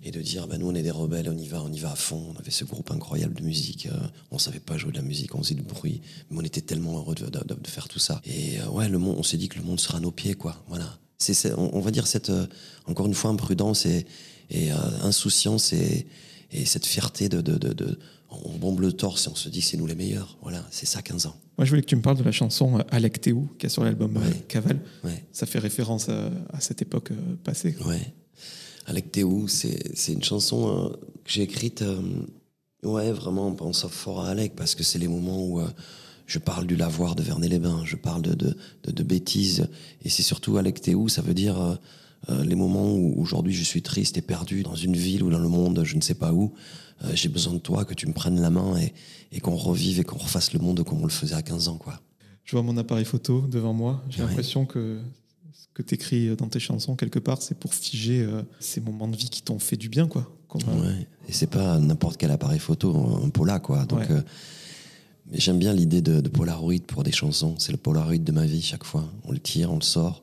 et de dire, ben nous on est des rebelles, on y va, on y va à fond. On avait ce groupe incroyable de musique, on savait pas jouer de la musique, on faisait du bruit, mais on était tellement heureux de, de, faire tout ça. Et ouais, le monde, on s'est dit que le monde sera à nos pieds, quoi. Voilà. C'est, on, va dire cette, encore une fois, imprudence et, et insouciance et, et cette fierté de, de, de, on bombe le torse et on se dit c'est nous les meilleurs. Voilà, c'est ça 15 ans. Moi je voulais que tu me parles de la chanson euh, Alec Théou qui est sur l'album euh, Caval. Ça fait référence à, cette époque euh, passée. Ouais. Alec Théou, c'est une chanson que j'ai écrite ouais, vraiment en pensant fort à Alec parce que c'est les moments où je parle du lavoir de Vernet-les-Bains, je parle de, de, de, bêtises et c'est surtout Alec Théou, ça veut dire les moments où aujourd'hui je suis triste et perdu dans une ville ou dans le monde, je ne sais pas où. Euh, j'ai besoin de toi, que tu me prennes la main et, et qu'on revive et qu'on refasse le monde comme on le faisait à 15 ans. Quoi. Je vois mon appareil photo devant moi. J'ai l'impression que ce que tu écris dans tes chansons, quelque part, c'est pour figer euh, ces moments de vie qui t'ont fait du bien. Quoi. Ouais. Et c'est pas n'importe quel appareil photo, un Pola. Quoi. Donc, euh, j'aime bien l'idée de, de, Polaroid pour des chansons. C'est le Polaroid de ma vie chaque fois. On le tire, on le sort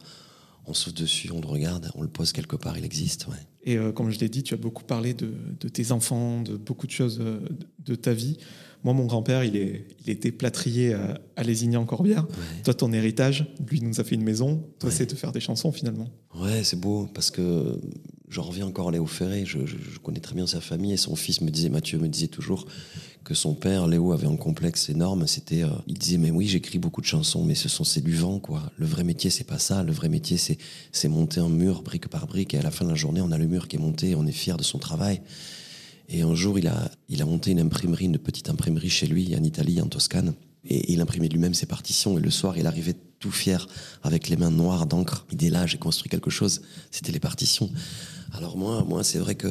on saute dessus, on le regarde, on le pose quelque part, il existe. Ouais. Et euh, comme je l'ai dit, tu as beaucoup parlé de, tes enfants, de beaucoup de choses euh, de, ta vie. Moi, mon grand-père, il, est, il était plâtrier à, à Lézignan-Corbière. Toi, ton héritage, lui, nous a fait une maison. Toi, c'est de faire des chansons, finalement. Ouais, c'est beau, parce que j'en reviens encore à Léo Ferré. Je, connais très bien sa famille et son fils me disait, Mathieu me disait toujours que son père, Léo, avait un complexe énorme. C'était, euh, il disait, mais oui, j'écris beaucoup de chansons, mais ce sont vent, quoi. Le vrai métier, c'est pas ça. Le vrai métier, c'est c'est monter un mur brique par brique et à la fin de la journée, on a le mur qui est monté, on est fier de son travail. Et un jour, il a, il a monté une imprimerie, une petite imprimerie chez lui, en Italie, en Toscane. Et il imprimait lui-même ses partitions. Et le soir, il arrivait tout fier, avec les mains noires d'encre. Il dit là, j'ai construit quelque chose. C'était les partitions. Alors moi, moi, c'est vrai que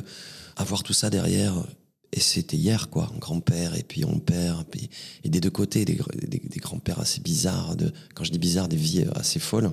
avoir tout ça derrière, et c'était hier, quoi. Grand-père, et puis on père, et, des deux côtés, des, des, grands-pères assez bizarres. Quand je dis bizarres, des vies assez folles.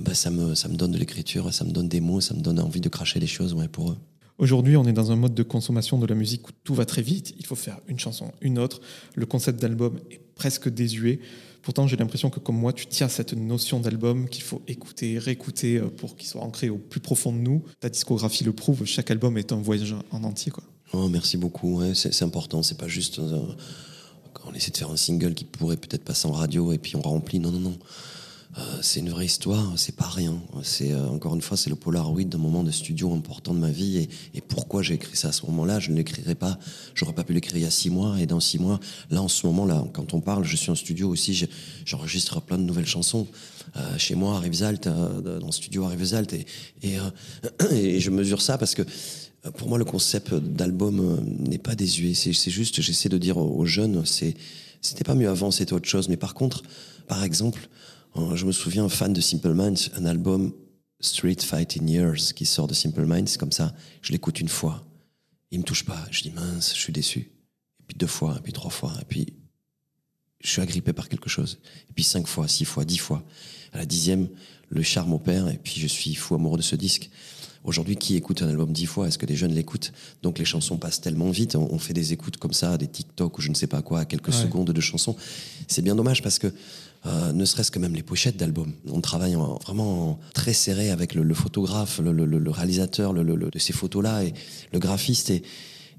Ben ça, me, ça me donne de l'écriture, ça me donne des mots, ça me donne envie de cracher les choses ouais, pour eux. Aujourd'hui, on est dans un mode de consommation de la musique où tout va très vite. Il faut faire une chanson, une autre. Le concept d'album est presque désuet. Pourtant, j'ai l'impression que comme moi, tu tiens cette notion d'album qu'il faut écouter, réécouter euh, pour qu'il soit ancré au plus profond de nous. Ta discographie le prouve. Chaque album est un voyage en entier, quoi. Oh, merci beaucoup. C'est important. C'est pas juste euh, on essaie de faire un single qui pourrait peut-être passer en radio et puis on remplit. Non, non, non. Euh, c'est une vraie histoire, c'est pas rien. C'est euh, encore une fois, c'est le Polaroid d'un moment de studio important de ma vie. Et, et pourquoi j'ai écrit ça à ce moment-là Je ne l'écrirais pas. J'aurais pas pu l'écrire il y a six mois. Et dans six mois, là, en ce moment-là, quand on parle, je suis en studio aussi. J'enregistre plein de nouvelles chansons euh, chez moi à Rivesaltes, dans le studio à Rivesaltes. Et, et, et, je mesure ça parce que pour moi, le concept d'album n'est pas désuet. C'est juste, j'essaie de dire aux jeunes, c'était pas mieux avant, c'était autre chose. Mais par contre, par exemple, euh, je me souviens, fan de Simple Minds, un album Street Fighting Years qui sort de Simple Minds, comme ça, je l'écoute une fois, il me touche pas, je dis mince, je suis déçu. Et puis deux fois, et puis trois fois, et puis je suis agrippé par quelque chose. Et puis cinq fois, six fois, dix fois. À la dixième, le charme opère, et puis je suis fou amoureux de ce disque. Aujourd'hui, qui écoute un album dix fois? Est-ce que des jeunes l'écoutent? Donc les chansons passent tellement vite. On, fait des écoutes comme ça, des TikTok ou je ne sais pas quoi, à quelques secondes de chansons. C'est bien dommage parce que euh, ne serait-ce que même les pochettes d'albums. On travaille vraiment très serré avec le, photographe, le, réalisateur de ces photos-là et le graphiste. Et,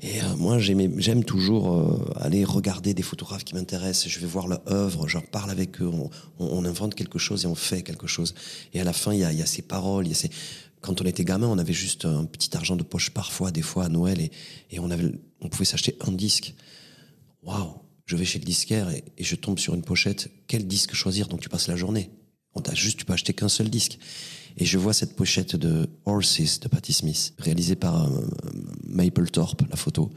et euh, moi, j'aime toujours euh, aller regarder des photographes qui m'intéressent. Je vais voir leur œuvre, je parle avec eux, on, invente quelque chose et on fait quelque chose. Et à la fin, il y a, ces paroles, il y a ces... Quand on était gamin, on avait juste un petit argent de poche parfois, des fois à Noël, et, et on, avait, on pouvait s'acheter un disque. Waouh je vais chez le disquaire et, je tombe sur une pochette. Quel disque choisir Donc tu passes la journée? On t'a juste, tu peux acheter qu'un seul disque. Et je vois cette pochette de Horses de Patti Smith, réalisée par euh, Maple Thorpe, la photo.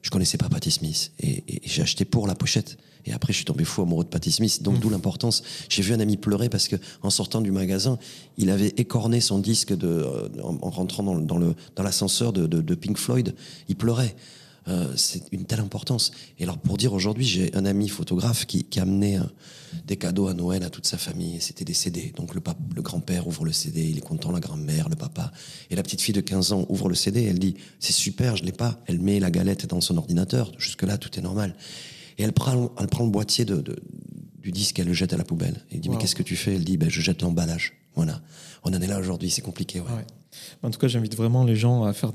Je connaissais pas Patti Smith et, j'ai acheté pour la pochette. Et après, je suis tombé fou amoureux de Patti Smith. Donc, mmh. d'où l'importance. J'ai vu un ami pleurer parce que, en sortant du magasin, il avait écorné son disque de, euh, en, rentrant dans, dans le dans l'ascenseur de, de, de Pink Floyd. Il pleurait. Euh, c'est une telle importance. Et alors pour dire aujourd'hui, j'ai un ami photographe qui, qui a amené euh, des cadeaux à Noël à toute sa famille. Et c'était des CD. Donc le, le grand-père ouvre le CD, il est content, la grand-mère, le papa. Et la petite fille de 15 ans ouvre le CD, elle dit c'est super, je l'ai pas. Elle met la galette dans son ordinateur. Jusque là, tout est normal. Et elle prend, elle prend le boîtier de, du disque, elle le jette à la poubelle. Et il dit mais qu'est-ce que tu fais? Elle dit ben, je jette l'emballage. Voilà. On en est là aujourd'hui, c'est compliqué. Ouais. En tout cas, j'invite vraiment les gens à faire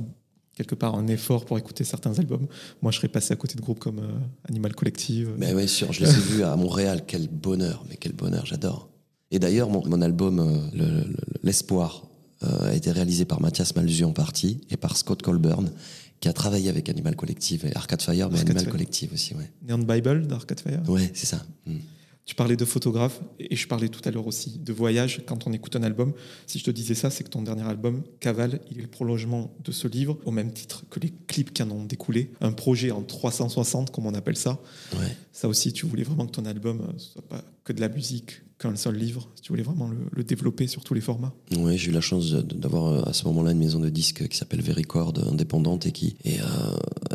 quelque part un effort pour écouter certains albums. Moi, je serais passé à côté de groupes comme euh, Animal Collective. Mais oui, sûr, je les ai vus à Montréal. Quel bonheur, mais quel bonheur, j'adore. Et d'ailleurs, mon, album, euh, L'Espoir, euh, a été réalisé par Mathias Malzu en partie et par Scott Colburn, qui a travaillé avec Animal Collective et Arcade Fire, mais Animal Collective aussi, ouais. Neon Bible d'Arcade Fire Ouais, c'est ça. Hmm. Tu parlais de photographe et je parlais tout à l'heure aussi de voyage quand on écoute un album. Si je te disais ça, c'est que ton dernier album, Cavale, il est le prolongement de ce livre, au même titre que les clips qui en ont découlé. Un projet en 360, comme on appelle ça. Ouais. Ça aussi, tu voulais vraiment que ton album ne soit pas que de la musique, qu'un seul livre. Tu voulais vraiment le, développer sur tous les formats. Oui, j'ai eu la chance d'avoir euh, à ce moment-là une maison de disques qui s'appelle Vericord, indépendante, et qui et euh,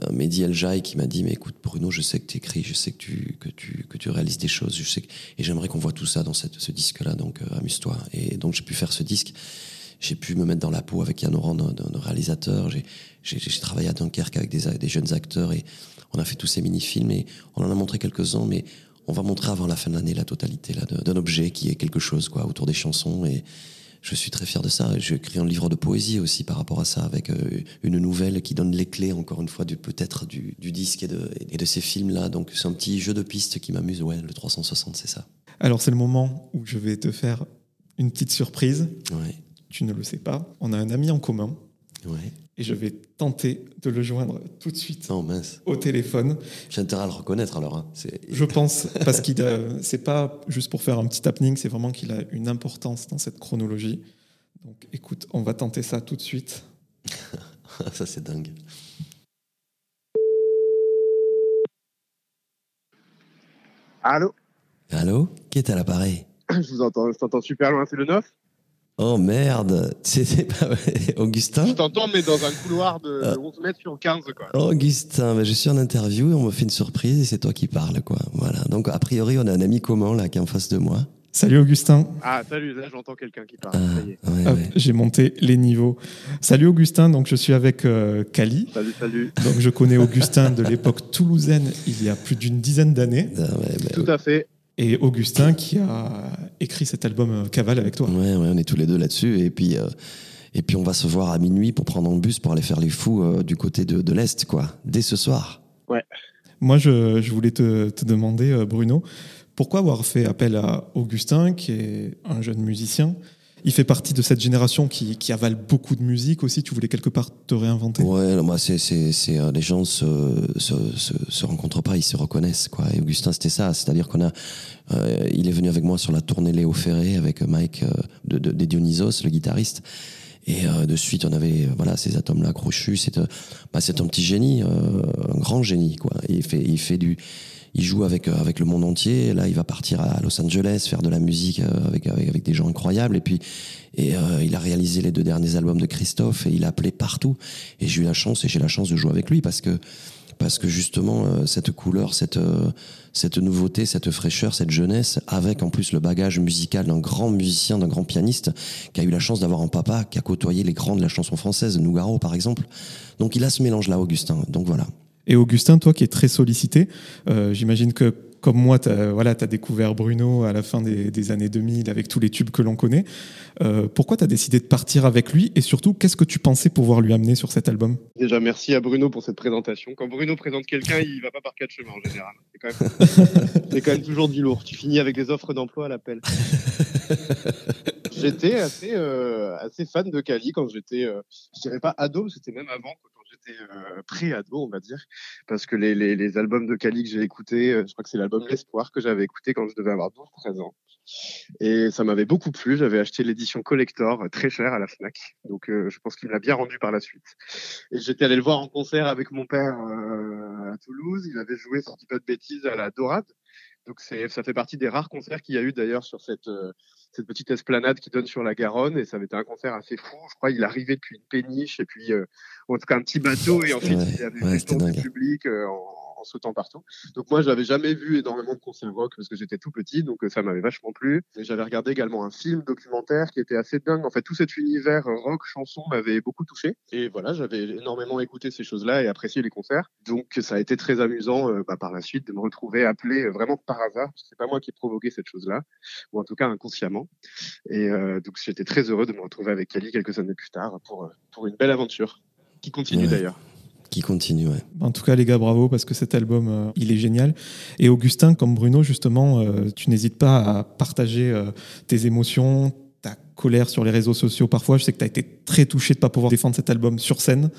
un Mehdi El qui m'a dit mais écoute Bruno, je sais que tu écris, je sais que tu que tu que tu réalises des choses, je sais et j'aimerais qu'on voit tout ça dans ce disque-là, donc euh, amuse-toi. Et donc j'ai pu faire ce disque. J'ai pu me mettre dans la peau avec Yann Oran, un, réalisateur. J'ai travaillé à Dunkerque avec des, des jeunes acteurs et on a fait tous ces mini-films et on en a montré quelques-uns, mais on va montrer avant la fin de l'année la totalité là d'un objet qui est quelque chose quoi autour des chansons et je suis très fier de ça. J'ai écrit un livre de poésie aussi par rapport à ça, avec euh, une nouvelle qui donne les clés, encore une fois, peut-être du, disque et de, et de ces films-là. Donc c'est un petit jeu de piste qui m'amuse. Ouais, le 360, c'est ça. Alors c'est le moment où je vais te faire une petite surprise. Ouais. Tu ne le sais pas. On a un ami en commun. Ouais et je vais tenter de le joindre tout de suite oh, mince. au téléphone. J'ai intérêt à le reconnaître alors. Hein. Je pense, parce qu'il c'est pas juste pour faire un petit happening, c'est vraiment qu'il a une importance dans cette chronologie. Donc écoute, on va tenter ça tout de suite. ça c'est dingue. Allô? Allô? Qui est à l'appareil? Je vous entends, je t'entends super loin, c'est le 9 Oh merde, c'était pas Augustin Je t'entends, mais dans un couloir de 11 ah. mètres sur 15, quoi. Augustin, ben, je suis en interview et on me fait une surprise et c'est toi qui parles, quoi. Voilà. Donc, a priori, on a un ami commun, là, qui est en face de moi. Salut Augustin. Ah, salut, là, j'entends quelqu'un qui parle. Ah, j'ai monté les niveaux. Salut Augustin, donc je suis avec euh, Kali. Salut, salut. Donc, je connais Augustin de l'époque toulousaine, il y a plus d'une dizaine d'années. Ah, Tout à fait et Augustin qui a écrit cet album euh, Cavale avec toi. Ouais, ouais on est tous les deux là-dessus. Et puis, euh, et puis on va se voir à minuit pour prendre un bus pour aller faire les fous euh, du côté de, de l'Est, quoi, dès ce soir. Ouais. Moi, je, je voulais te, te, demander, Bruno, pourquoi avoir fait appel à Augustin, qui est un jeune musicien il fait partie de cette génération qui, qui, avale beaucoup de musique aussi. Tu voulais quelque part te réinventer? Ouais, moi, c'est, euh, les gens se, se, se, rencontrent pas, ils se reconnaissent. Quoi. Et Augustin, c'était ça. C'est-à-dire qu'on a, euh, il est venu avec moi sur la tournée Léo Ferré avec Mike euh, de, Dionysos, le guitariste. Et de suite, on avait voilà ces atomes-là crochus. C'est, bah, c'est un petit génie, un grand génie, quoi. il fait, il fait du il joue avec euh, avec le monde entier. Là, il va partir à Los Angeles faire de la musique euh, avec avec, avec des gens incroyables. Et puis et euh, il a réalisé les deux derniers albums de Christophe et il a appelé partout. Et j'ai eu la chance et j'ai la chance de jouer avec lui parce que parce que justement cette couleur, cette cette nouveauté, cette fraîcheur, cette jeunesse, avec en plus le bagage musical d'un grand musicien, d'un grand pianiste, qui a eu la chance d'avoir un papa qui a côtoyé les grands de la chanson française, Nougaro par exemple. Donc il a ce mélange-là, Augustin. Donc voilà. Et Augustin, toi qui es très sollicité, euh, j'imagine que comme moi, tu as, voilà, as découvert Bruno à la fin des, années 2000 avec tous les tubes que l'on connaît. Euh, pourquoi tu as décidé de partir avec lui et surtout, qu'est-ce que tu pensais pouvoir lui amener sur cet album? Déjà, merci à Bruno pour cette présentation. Quand Bruno présente quelqu'un, il va pas par quatre chemins en général. C'est quand, même... quand, même toujours du lourd. Tu finis avec des offres d'emploi à l'appel. j'étais assez, euh, assez fan de Kali quand j'étais, je dirais pas ado, c'était même avant, j'étais euh, pré-ado, on va dire, parce que les, les, les albums de Cali que j'ai écoutés, euh, je crois que c'est l'album L'Espoir que j'avais écouté quand je devais avoir 12-13 ans. Et ça m'avait beaucoup plu. J'avais acheté l'édition collector euh, très chère à la Fnac. Donc je pense qu'il me l'a bien rendu par la suite. Et j'étais allé le voir en concert avec mon père à Toulouse. Il avait joué, si je dis pas de bêtises, à la Dorade. Donc ça fait partie des rares concerts qu'il y a eu d'ailleurs sur cette, cette petite esplanade qui donne sur la Garonne et ça avait été un concert assez fou. Je crois il arrivait depuis une péniche et puis euh, en tout cas un petit bateau et ensuite il y avait ouais, du public euh, en, en sautant partout. Donc moi, je n'avais jamais vu énormément de concerts rock parce que j'étais tout petit, donc euh, ça m'avait vachement plu. Et j'avais regardé également un film documentaire qui était assez dingue. En fait, tout cet univers rock, chanson m'avait beaucoup touché. Et voilà, j'avais énormément écouté ces choses-là et apprécié les concerts. Donc ça a été très amusant bah, par la suite de me retrouver appelé vraiment par hasard, parce que c'est pas moi qui ai provoqué cette chose-là, ou en tout cas inconsciemment. Et euh, donc j'étais très heureux de me retrouver avec Kali quelques années plus tard pour, pour une belle aventure qui continue d'ailleurs qui continue. Ouais. En tout cas, les gars, bravo parce que cet album, euh, il est génial. Et Augustin, comme Bruno, justement, euh, tu n'hésites pas à partager euh, tes émotions, ta colère sur les réseaux sociaux. Parfois, je sais que tu as été très touché de ne pas pouvoir défendre cet album sur scène.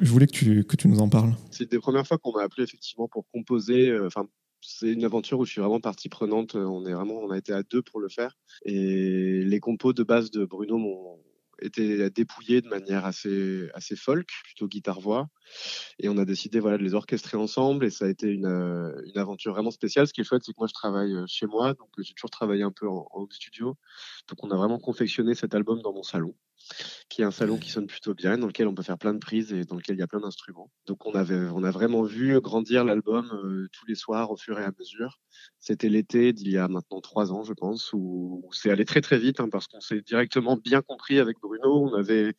Je voulais que tu, que tu nous en parles. C'est des premières fois qu'on m'a appelé effectivement pour composer. Enfin, c'est une aventure où je suis vraiment partie prenante. On est vraiment, on a été à deux pour le faire. Et les compos de base de Bruno m'ont était dépouillé de manière assez folk, plutôt guitare-voix. Et on a décidé voilà de les orchestrer ensemble et ça a été une, euh, aventure vraiment spéciale. Ce qui est chouette, c'est que moi je travaille euh, chez moi, donc j'ai toujours travaillé un peu en, en studio. Donc on a vraiment confectionné cet album dans mon salon qui est un salon qui sonne plutôt bien, dans lequel on peut faire plein de prises et dans lequel il y a plein d'instruments. Donc on avait, on a vraiment vu grandir l'album euh, tous les soirs au fur et à mesure. C'était l'été d'il y a maintenant trois ans, je pense, où, c'est allé très très vite hein, parce qu'on s'est directement bien compris avec Bruno. On avait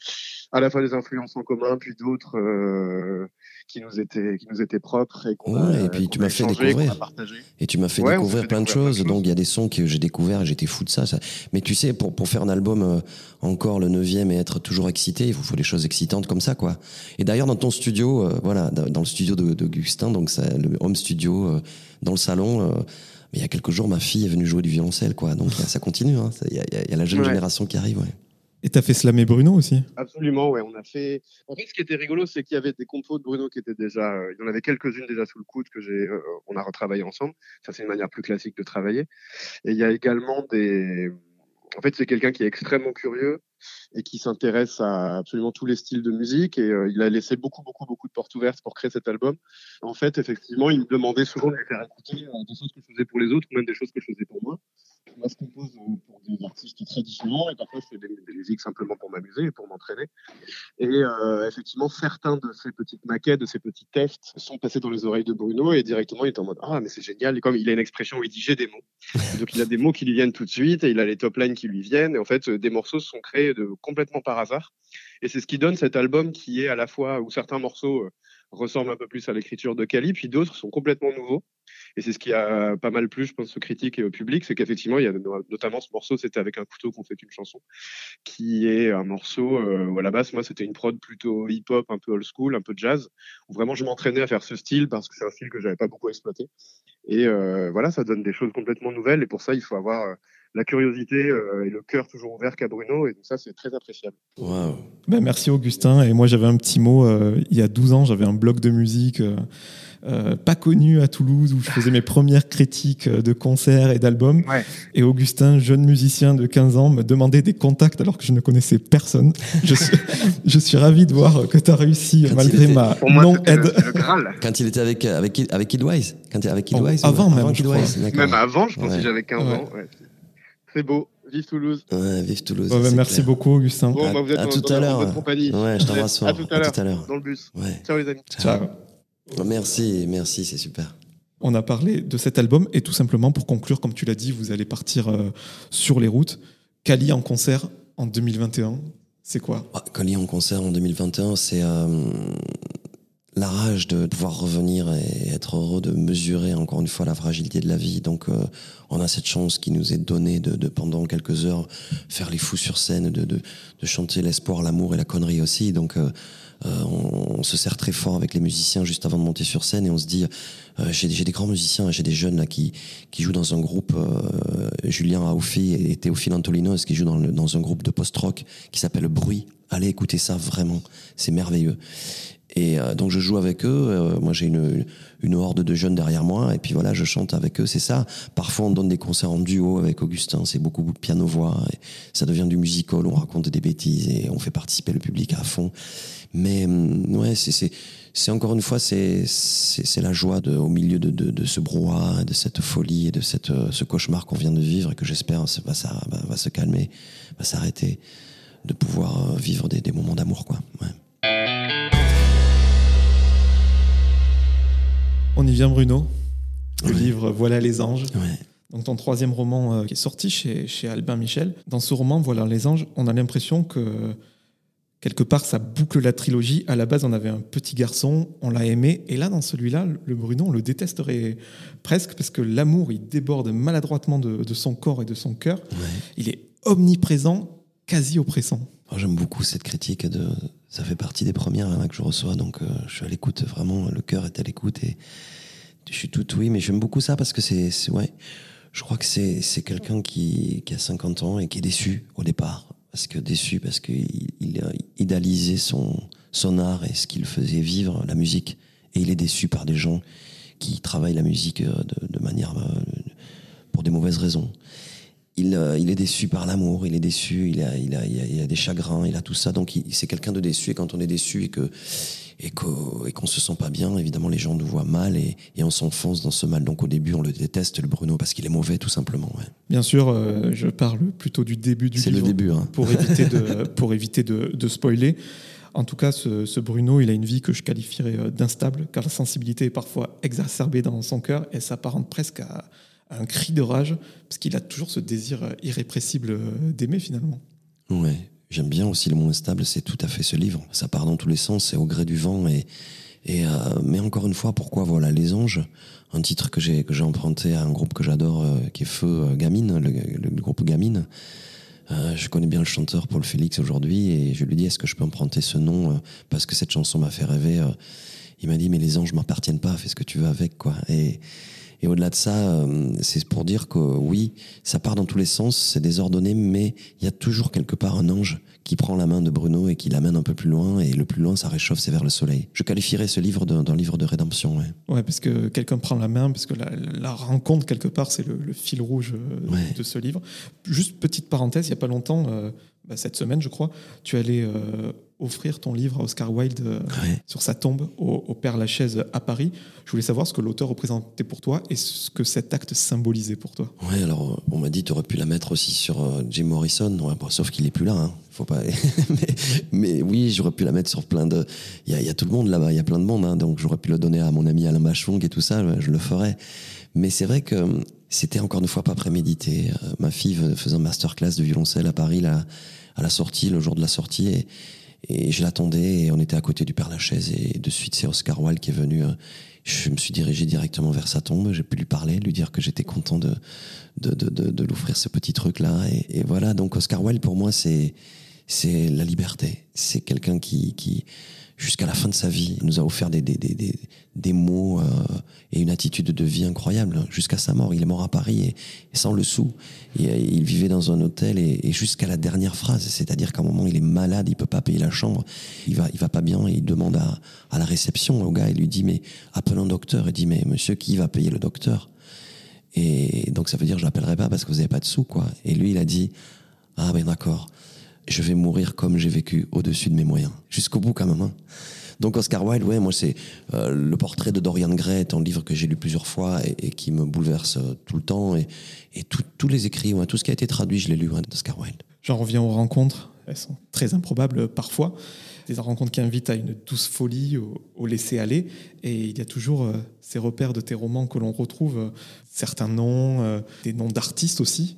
à la fois des influences en commun, puis d'autres euh, qui nous étaient qui nous étaient propres et qu'on ouais, et puis tu m'as fait découvrir et tu m'as fait découvrir plein de choses. Donc il y a des sons que j'ai découvert, j'étais fou de ça, ça, Mais tu sais, pour pour faire un album euh, encore le neuvième et être toujours excité, il faut, des choses excitantes comme ça, quoi. Et d'ailleurs dans ton studio, euh, voilà, dans le studio d'Augustin, donc ça, le home studio euh, dans le salon. mais il y a quelques jours, ma fille est venue jouer du violoncelle, quoi. Donc ça continue. Hein. Il y, a, y, a la jeune génération qui arrive, ouais. Et t'as fait slammer Bruno aussi? Absolument, ouais. On a fait. En fait, ce qui était rigolo, c'est qu'il y avait des compos de Bruno qui étaient déjà. Euh, il y en avait quelques-unes déjà sous le coude que j'ai. Euh, on a retravaillé ensemble. Ça, c'est une manière plus classique de travailler. Et il y a également des. En fait, c'est quelqu'un qui est extrêmement curieux et qui s'intéresse à absolument tous les styles de musique. Et euh, il a laissé beaucoup, beaucoup, beaucoup de portes ouvertes pour créer cet album. En fait, effectivement, il me demandait souvent de lui faire écouter euh, des choses que je faisais pour les autres, ou même des choses que je faisais pour moi. Moi, je compose euh, pour des artistes très différents, et parfois je fais des, des musiques simplement pour m'amuser et pour m'entraîner. Et effectivement, certains de ces petites maquettes, de ces petits tests, sont passés dans les oreilles de Bruno, et directement, il était en mode ah mais c'est génial. Et comme il a une expression où il dit j'ai des mots, donc il a des mots qui lui viennent tout de suite, et il a les top lines qui lui viennent. Et en fait, des morceaux sont créés de complètement par hasard. Et c'est ce qui donne cet album qui est à la fois où certains morceaux euh, ressemblent un peu plus à l'écriture de Kali, puis d'autres sont complètement nouveaux. Et c'est ce qui a pas mal plu, je pense, aux critiques et au public, c'est qu'effectivement, il y a notamment ce morceau, c'était avec un couteau qu'on fait une chanson, qui est un morceau euh, où à la base, moi, c'était une prod plutôt hip-hop, un peu old school, un peu jazz, où vraiment je m'entraînais à faire ce style parce que c'est un style que j'avais pas beaucoup exploité. Et euh, voilà, ça donne des choses complètement nouvelles. Et pour ça, il faut avoir euh, la curiosité euh, et le cœur toujours ouvert qu'à Bruno. Et donc ça, c'est très appréciable. Waouh. Ben, merci Augustin. Et moi, j'avais un petit mot. euh, il y a 12 ans, j'avais un blog de musique euh, euh, pas connu à Toulouse où je faisais mes premières critiques de concerts et d'albums. Ouais. Et Augustin, jeune musicien de 15 ans, me demandait des contacts alors que je ne connaissais personne. Je suis, je suis ravi de voir que tu as réussi, Quand malgré était- ma non-aide. Quand il était avec, avec, avec Kidwise Quand il avec Kidwise Oh, avant ou- même, je Kidwise. Même avant, je pense Ouais. que j'avais 15 Ouais. ans. C'est beau. Vive Toulouse. Ouais, vive Toulouse. Ouais, ben, merci clair. beaucoup, Augustin. Bon, À- bah, vous êtes à dans, tout dans- à l'heure. Ouais, je t'embrasse À fort. tout À à l'heure. tout à l'heure. Dans le bus. Ouais. Ciao les amis. Ciao. Merci, merci, c'est super. On a parlé de cet album et tout simplement pour conclure, comme tu l'as dit, vous allez partir euh, sur les routes. Kali en concert en 2021, c'est quoi? Ah, Collier en concert en 2021, c'est euh, la rage de pouvoir revenir et être heureux de mesurer encore une fois la fragilité de la vie. Donc, euh, on a cette chance qui nous est donnée de, pendant quelques heures faire les fous sur scène, de, chanter l'espoir, l'amour et la connerie aussi. Donc, euh, euh, on, se sert très fort avec les musiciens juste avant de monter sur scène et on se dit j'ai des grands musiciens, j'ai des jeunes là qui jouent dans un groupe Julien Aoufi et Théophile Antolinos qui jouent dans, dans un groupe de post-rock qui s'appelle Bruit? Allez écouter ça vraiment, c'est merveilleux. Et euh, donc je joue avec eux. euh, moi j'ai une, horde de jeunes derrière moi et puis voilà je chante avec eux. C'est ça. Parfois on donne des concerts en duo avec Augustin. C'est beaucoup de piano voix. Ça devient du musical. On raconte des bêtises et on fait participer le public à fond. Mais hum, ouais c'est encore une fois c'est la joie au milieu de, ce brouhaha, de cette folie et de euh, ce cauchemar qu'on vient de vivre et que j'espère va se calmer, va s'arrêter, de pouvoir vivre des, moments d'amour quoi. On y vient Bruno, le Ouais. livre Voilà les anges. Ouais. Donc ton troisième roman euh, qui est sorti chez, chez Albin Michel. Dans ce roman, Voilà les anges, on a l'impression que quelque part ça boucle la trilogie. À la base, on avait un petit garçon, on l'a aimé, et là, dans celui-là, le Bruno, on le détesterait presque parce que l'amour, il déborde maladroitement de, de son corps et de son cœur. Ouais. Il est omniprésent, quasi oppressant. Moi, J'aime beaucoup cette critique. De, ça fait partie des premières là, que je reçois, donc euh, je suis à l'écoute. Vraiment, le cœur est à l'écoute et je suis tout oui. Mais j'aime beaucoup ça parce que c'est, ouais. Je crois que c'est quelqu'un qui, qui a 50 ans et qui est déçu au départ, parce que déçu parce qu'il il a son son art et ce qu'il faisait vivre, la musique, et il est déçu par des gens qui travaillent la musique euh, de, de manière euh, pour des mauvaises raisons il, euh, il est déçu par l'amour, il est déçu, il a, il, a, il, a, il a des chagrins, il a tout ça. Donc c'est quelqu'un de déçu. Et quand on est déçu et que et qu'on qu'on se sent pas bien, évidemment les gens nous voient mal et, et on s'enfonce dans ce mal. Donc au début on le déteste le Bruno parce qu'il est mauvais tout simplement. Ouais. Bien sûr, euh, je parle plutôt du début du C'est le livre. début. Hein. pour éviter de, pour éviter de, de spoiler. En tout cas, ce, ce Bruno, il a une vie que je qualifierais euh, d'instable, car la sensibilité est parfois exacerbée dans son cœur et s'apparente presque à un cri de rage, parce qu'il a toujours ce désir euh, irrépressible euh, d'aimer finalement. Ouais. J'aime bien aussi le mot instable, c'est tout à fait ce livre. Ça part dans tous les sens, c'est au gré du vent. Et, et euh, mais encore une fois, pourquoi voilà Les Anges, un titre que j'ai emprunté à un groupe que j'adore, qui est Feu Gamine, le, groupe Gamine. Je connais bien le chanteur Paul Félix aujourd'hui et je lui dis est-ce que je peux emprunter ce nom parce que cette chanson m'a fait rêver. il m'a dit mais les anges m'appartiennent pas, fais ce que tu veux avec quoi. Et, et au-delà de ça, euh, c'est pour dire que oui, ça part dans tous les sens, c'est désordonné, mais il y a toujours quelque part un ange qui prend la main de Bruno et qui l'amène un peu plus loin, et le plus loin, ça réchauffe, c'est vers le soleil. Je qualifierais ce livre d'un livre de rédemption. Ouais. Ouais, parce que quelqu'un prend la main, parce que la, la rencontre, quelque part, c'est le, le fil rouge euh, Ouais. de ce livre. Juste petite parenthèse, il n'y a pas longtemps, euh, bah, cette semaine, je crois, tu allais euh, offrir ton livre à Oscar Wilde euh, Ouais. sur sa tombe au, au Père Lachaise à Paris. Je voulais savoir ce que l'auteur représentait pour toi et ce que cet acte symbolisait pour toi. Ouais, alors euh, on m'a dit tu aurais pu la mettre aussi sur euh, Jim Morrison, ouais, bon, sauf qu'il est plus là. Hein. Faut pas. mais, mais oui, j'aurais pu la mettre sur plein de. Il y a, il y a tout le monde là-bas, il y a plein de monde, hein, donc j'aurais pu le donner à mon ami Alain Bachung et tout ça, je, le ferais. Mais c'est vrai que c'était encore une fois pas prémédité. Ma fille faisait un masterclass de violoncelle à Paris là, à la sortie, le jour de la sortie, et, je l'attendais et on était à côté du Père Lachaise et de suite c'est Oscar Wilde qui est venu. euh, je me suis dirigé directement vers sa tombe. J'ai pu lui parler, lui dire que j'étais content de de, de, l'offrir ce petit truc là. Et, et voilà. Donc Oscar Wilde pour moi c'est c'est la liberté. C'est quelqu'un qui qui jusqu'à la fin de sa vie nous a offert des des des des, mots euh, et une attitude de vie incroyable jusqu'à sa mort. Il est mort à Paris et, sans le sou. Euh, il vivait dans un hôtel et, et jusqu'à la dernière phrase, c'est-à-dire qu'à un moment il est malade, il peut pas payer la chambre, il va il va pas bien et il demande à, à la réception au gars, il lui dit mais appelle un docteur. Il dit mais monsieur qui va payer le docteur? Et donc ça veut dire je l'appellerai pas parce que vous avez pas de sous quoi. Et lui il a dit ah ben d'accord, je vais mourir comme j'ai vécu au-dessus de mes moyens jusqu'au bout quand même. hein. Donc Oscar Wilde, ouais, moi c'est euh, le portrait de Dorian Gray, est un livre que j'ai lu plusieurs fois et, qui me bouleverse euh, tout le temps. Et, tous les écrits, ouais, tout ce qui a été traduit, je l'ai lu hein, d'Oscar Wilde. J'en reviens aux rencontres. Elles sont très improbables parfois. Des rencontres qui invitent à une douce folie, au, au laisser-aller. Et il y a toujours euh, ces repères de tes romans que l'on retrouve, certains noms, des noms d'artistes aussi.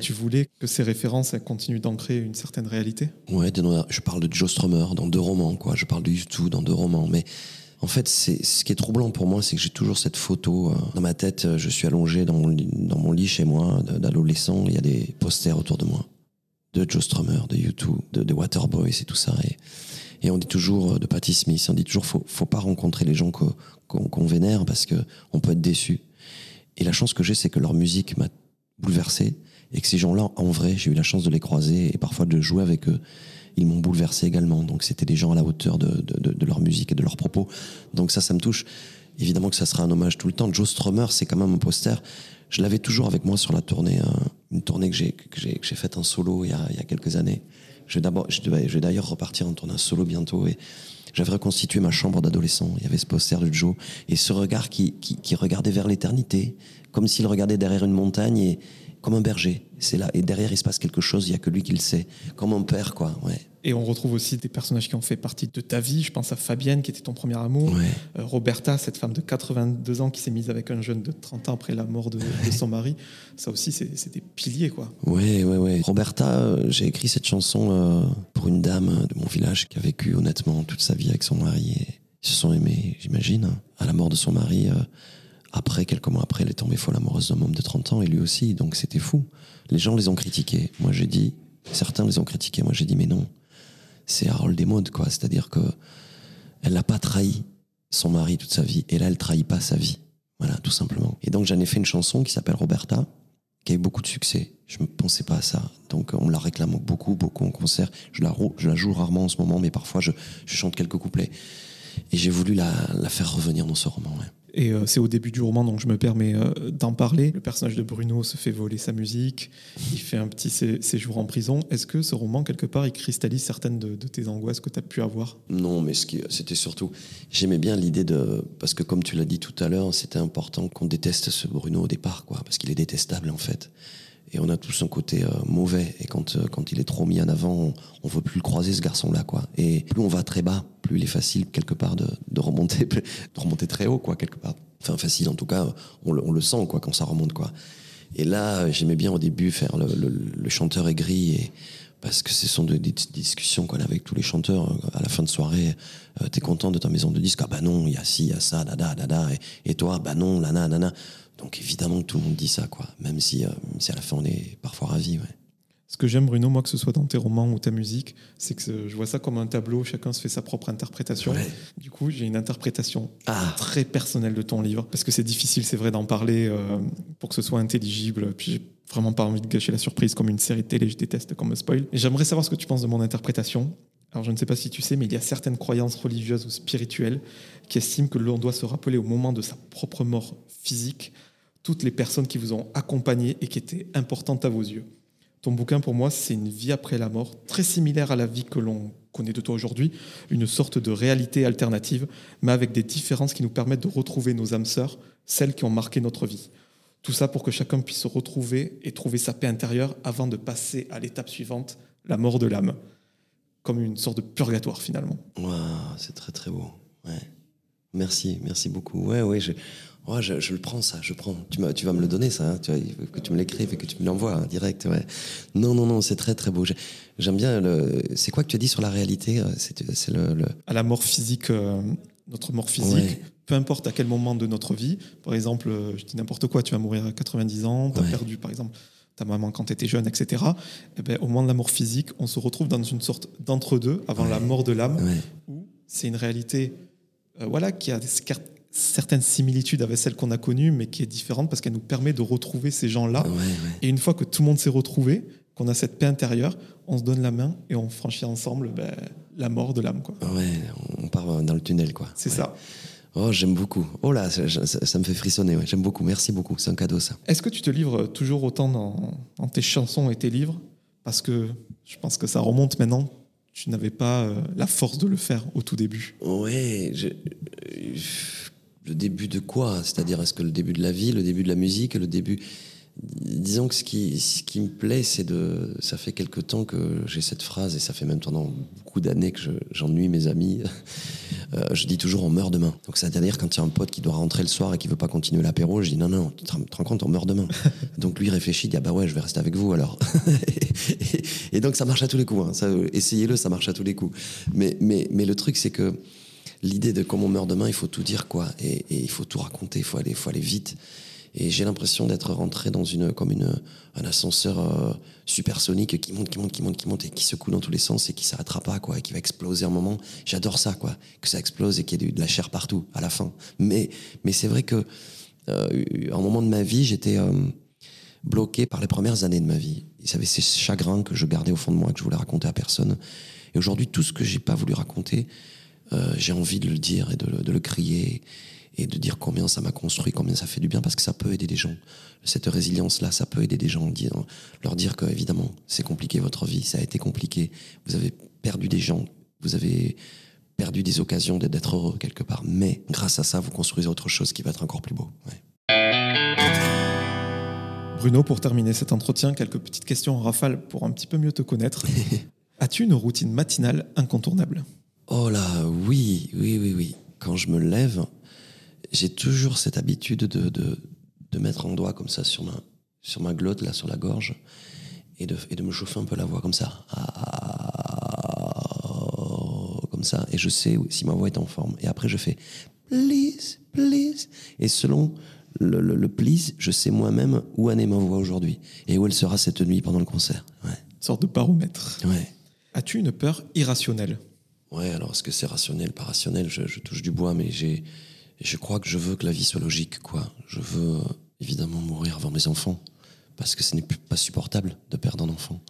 Tu voulais que ces références elles continuent d'ancrer une certaine réalité? Ouais, je parle de Joe Strummer dans deux romans, quoi. Je parle de U2 dans deux romans, mais en fait, c'est ce qui est troublant pour moi, c'est que j'ai toujours cette photo euh, dans ma tête. euh, Je suis allongé dans mon lit, dans mon lit chez moi, d'adolescent. Il y a des posters autour de moi de Joe Strummer, de U2, de, de Waterboys et tout ça. Et, et on dit toujours euh, de Patti Smith, on dit toujours faut, faut pas rencontrer les gens qu'on qu'on- qu'on vénère parce que on peut être déçu. Et la chance que j'ai, c'est que leur musique m'a bouleversé et que ces gens-là, en vrai, j'ai eu la chance de les croiser et parfois de jouer avec eux. Ils m'ont bouleversé également. Donc c'était des gens à la hauteur de, de, leur musique et de leurs propos. Donc ça, ça me touche. Évidemment que ça sera un hommage tout le temps. Joe Strummer, c'est quand même un poster. Je l'avais toujours avec moi sur la tournée, hein, une tournée que j'ai que j'ai que j'ai faite en solo il y a, il y a quelques années. Je vais d'abord, je vais d'ailleurs repartir en tournée solo bientôt et j'avais reconstitué ma chambre d'adolescent. Il y avait ce poster de Joe et ce regard qui, qui, qui regardait vers l'éternité, comme s'il regardait derrière une montagne et comme un berger. C'est là et derrière il se passe quelque chose. Il y a que lui qui le sait, comme un père quoi. Ouais. Et on retrouve aussi des personnages qui ont fait partie de ta vie. Je pense à Fabienne, qui était ton premier amour. Ouais. Euh, Roberta, cette femme de 82 ans qui s'est mise avec un jeune de 30 ans après la mort de, de son mari. Ça aussi, c'est des piliers, quoi. Ouais, ouais, ouais. Roberta, euh, j'ai écrit cette chanson euh, pour une dame de mon village qui a vécu honnêtement toute sa vie avec son mari et ils se sont aimés, j'imagine. À la mort de son mari, après, quelques mois après, elle est tombée folle amoureuse d'un homme de 30 ans et lui aussi, donc c'était fou. Les gens les ont critiqués. Moi, j'ai dit, certains les ont critiqués. Moi, j'ai dit, mais non, c'est Harold Desmodes, quoi. C'est-à-dire que elle n'a pas trahi son mari toute sa vie et là, elle trahit pas sa vie. Voilà, tout simplement. Et donc, j'en ai fait une chanson qui s'appelle Roberta qui a eu beaucoup de succès. Je ne pensais pas à ça. Donc on la réclame beaucoup, beaucoup en concert. Je la, je la joue rarement en ce moment, mais parfois je, je chante quelques couplets. Et j'ai voulu la, la faire revenir dans ce roman. ouais. Et euh, c'est au début du roman, donc je me permets euh, d'en parler. Le personnage de Bruno se fait voler sa musique, il fait un petit sé- séjour en prison. Est-ce que ce roman, quelque part, il cristallise certaines de, de tes angoisses que tu as pu avoir? Non, mais c'était surtout, j'aimais bien l'idée de, parce que comme tu l'as dit tout à l'heure, c'était important qu'on déteste ce Bruno au départ, quoi, parce qu'il est détestable en fait. Et on a tous un côté euh, mauvais. Et quand, euh, quand il est trop mis en avant, on, on veut plus le croiser, ce garçon-là, quoi. Et plus on va très bas, plus il est facile, quelque part, de, de remonter, de remonter très haut, quoi, quelque part. Enfin, facile, en tout cas, on le, sent, quoi, quand ça remonte, quoi. Et là, euh, j'aimais bien au début faire le, le, chanteur aigri et, parce que ce sont des, des discussions avec tous les chanteurs à la fin de soirée. Euh, T'es content de ta maison de disque? Ah bah non, il y a ci, il y a ça, dada, dada. Et, et toi, bah non, nana, nana. Donc évidemment que tout le monde dit ça, quoi. Même si, euh, même si à la fin on est parfois ravis, ouais. Ce que j'aime, Bruno, moi, que ce soit dans tes romans ou ta musique, c'est que je vois ça comme un tableau, chacun se fait sa propre interprétation. Ouais. Du coup, j'ai une interprétation Ah, très personnelle de ton livre, parce que c'est difficile, c'est vrai, d'en parler euh, pour que ce soit intelligible. Puis j'ai vraiment pas envie de gâcher la surprise comme une série de télé, je déteste comme me spoil. Et j'aimerais savoir ce que tu penses de mon interprétation. Alors je ne sais pas si tu sais, mais il y a certaines croyances religieuses ou spirituelles qui estiment que l'on doit se rappeler au moment de sa propre mort physique toutes les personnes qui vous ont accompagné et qui étaient importantes à vos yeux. Ton bouquin, pour moi, c'est une vie après la mort, très similaire à la vie que l'on connaît de toi aujourd'hui, une sorte de réalité alternative, mais avec des différences qui nous permettent de retrouver nos âmes sœurs, celles qui ont marqué notre vie. Tout ça pour que chacun puisse se retrouver et trouver sa paix intérieure avant de passer à l'étape suivante, la mort de l'âme. Comme une sorte de purgatoire finalement. c'est très très beau. Ouais. Merci, merci beaucoup. Ouais, ouais, je, le prends ça, je prends. Tu, tu vas me le donner ça, hein, tu que tu me l'écrives et que tu me l'envoies hein, direct. Ouais. Non, non, non, c'est très très beau. J'aime bien le. C'est quoi que tu as dit sur la réalité euh, C'est le, À la mort physique, euh, notre mort physique. Peu importe à quel moment de notre vie. Par exemple, euh, je dis n'importe quoi, tu vas mourir à 90 ans, tu as perdu par exemple ta maman quand tu étais jeune, etc. Et eh ben, au moment de la mort physique, on se retrouve dans une sorte d'entre-deux avant la mort de l'âme, où c'est une réalité voilà, qui a certaines similitudes avec celle qu'on a connue, mais qui est différente parce qu'elle nous permet de retrouver ces gens-là. Et une fois que tout le monde s'est retrouvé, qu'on a cette paix intérieure, on se donne la main et on franchit ensemble ben, la mort de l'âme. Quoi. Ouais, on part dans le tunnel. quoi. C'est ça. Oh, j'aime beaucoup. Oh là, ça, me fait frissonner. J'aime beaucoup. Merci beaucoup. C'est un cadeau, ça. Est-ce que tu te livres toujours autant dans, dans, tes chansons et tes livres? Parce que je pense que ça remonte maintenant tu n'avais pas euh, la force de le faire au tout début. Ouais, le début de quoi? C'est-à-dire, est-ce que le début de la vie, le début de la musique, le début disons que ce qui, ce qui me plaît, c'est de. Ça fait quelque temps que j'ai cette phrase, et ça fait même pendant beaucoup d'années que j'ennuie mes amis. Euh, je dis toujours on meurt demain. Donc c'est-à-dire quand il y a un pote qui doit rentrer le soir et qui veut pas continuer l'apéro, je dis non, non, tu te, rends compte, on meurt demain. donc lui réfléchit, il dit ah bah ouais, je vais rester avec vous alors. et, donc ça marche à tous les coups. Hein. Essayez-le, ça marche à tous les coups. Mais, mais, mais le truc, c'est que l'idée de comment on meurt demain, il faut tout dire quoi. Et, il faut tout raconter, il faut aller, faut aller vite. Et j'ai l'impression d'être rentré dans une, comme une, un ascenseur euh, supersonique qui monte, qui monte, qui monte, qui monte et qui secoue dans tous les sens et qui s'arrêtera pas, quoi, et qui va exploser un moment. J'adore ça, quoi, que ça explose et qu'il y ait de la chair partout à la fin. Mais, mais c'est vrai que, euh, un moment de ma vie, j'étais euh, bloqué par les premières années de ma vie. Il y avait ces chagrins que je gardais au fond de moi, que je voulais raconter à personne. Et aujourd'hui, tout ce que j'ai pas voulu raconter, euh, j'ai envie de le dire et de, de le crier et de dire combien ça m'a construit, combien ça fait du bien, parce que ça peut aider des gens. Cette résilience-là, ça peut aider des gens, leur dire que, évidemment, c'est compliqué votre vie, ça a été compliqué, vous avez perdu des gens, vous avez perdu des occasions d'être heureux quelque part, mais grâce à ça, vous construisez autre chose qui va être encore plus beau. Bruno, pour terminer cet entretien, quelques petites questions en rafale pour un petit peu mieux te connaître. As-tu une routine matinale incontournable? Oh là, oui, oui, oui, oui. Quand je me lève, j'ai toujours cette habitude de, de, de, mettre un doigt comme ça sur ma, sur ma glotte, là, sur la gorge, et de, et de me chauffer un peu la voix comme ça. comme ça. Et je sais si ma voix est en forme. Et après, je fais please, please. Et selon le, le, please, je sais moi-même où en est ma voix aujourd'hui et où elle sera cette nuit pendant le concert. Ouais. Une sorte de baromètre. Ouais. As-tu une peur irrationnelle? Ouais, alors est-ce que c'est rationnel, pas rationnel? Je, touche du bois, mais j'ai je crois que je veux que la vie soit logique, quoi. Je veux euh, évidemment mourir avant mes enfants, parce que ce n'est pas supportable de perdre un enfant.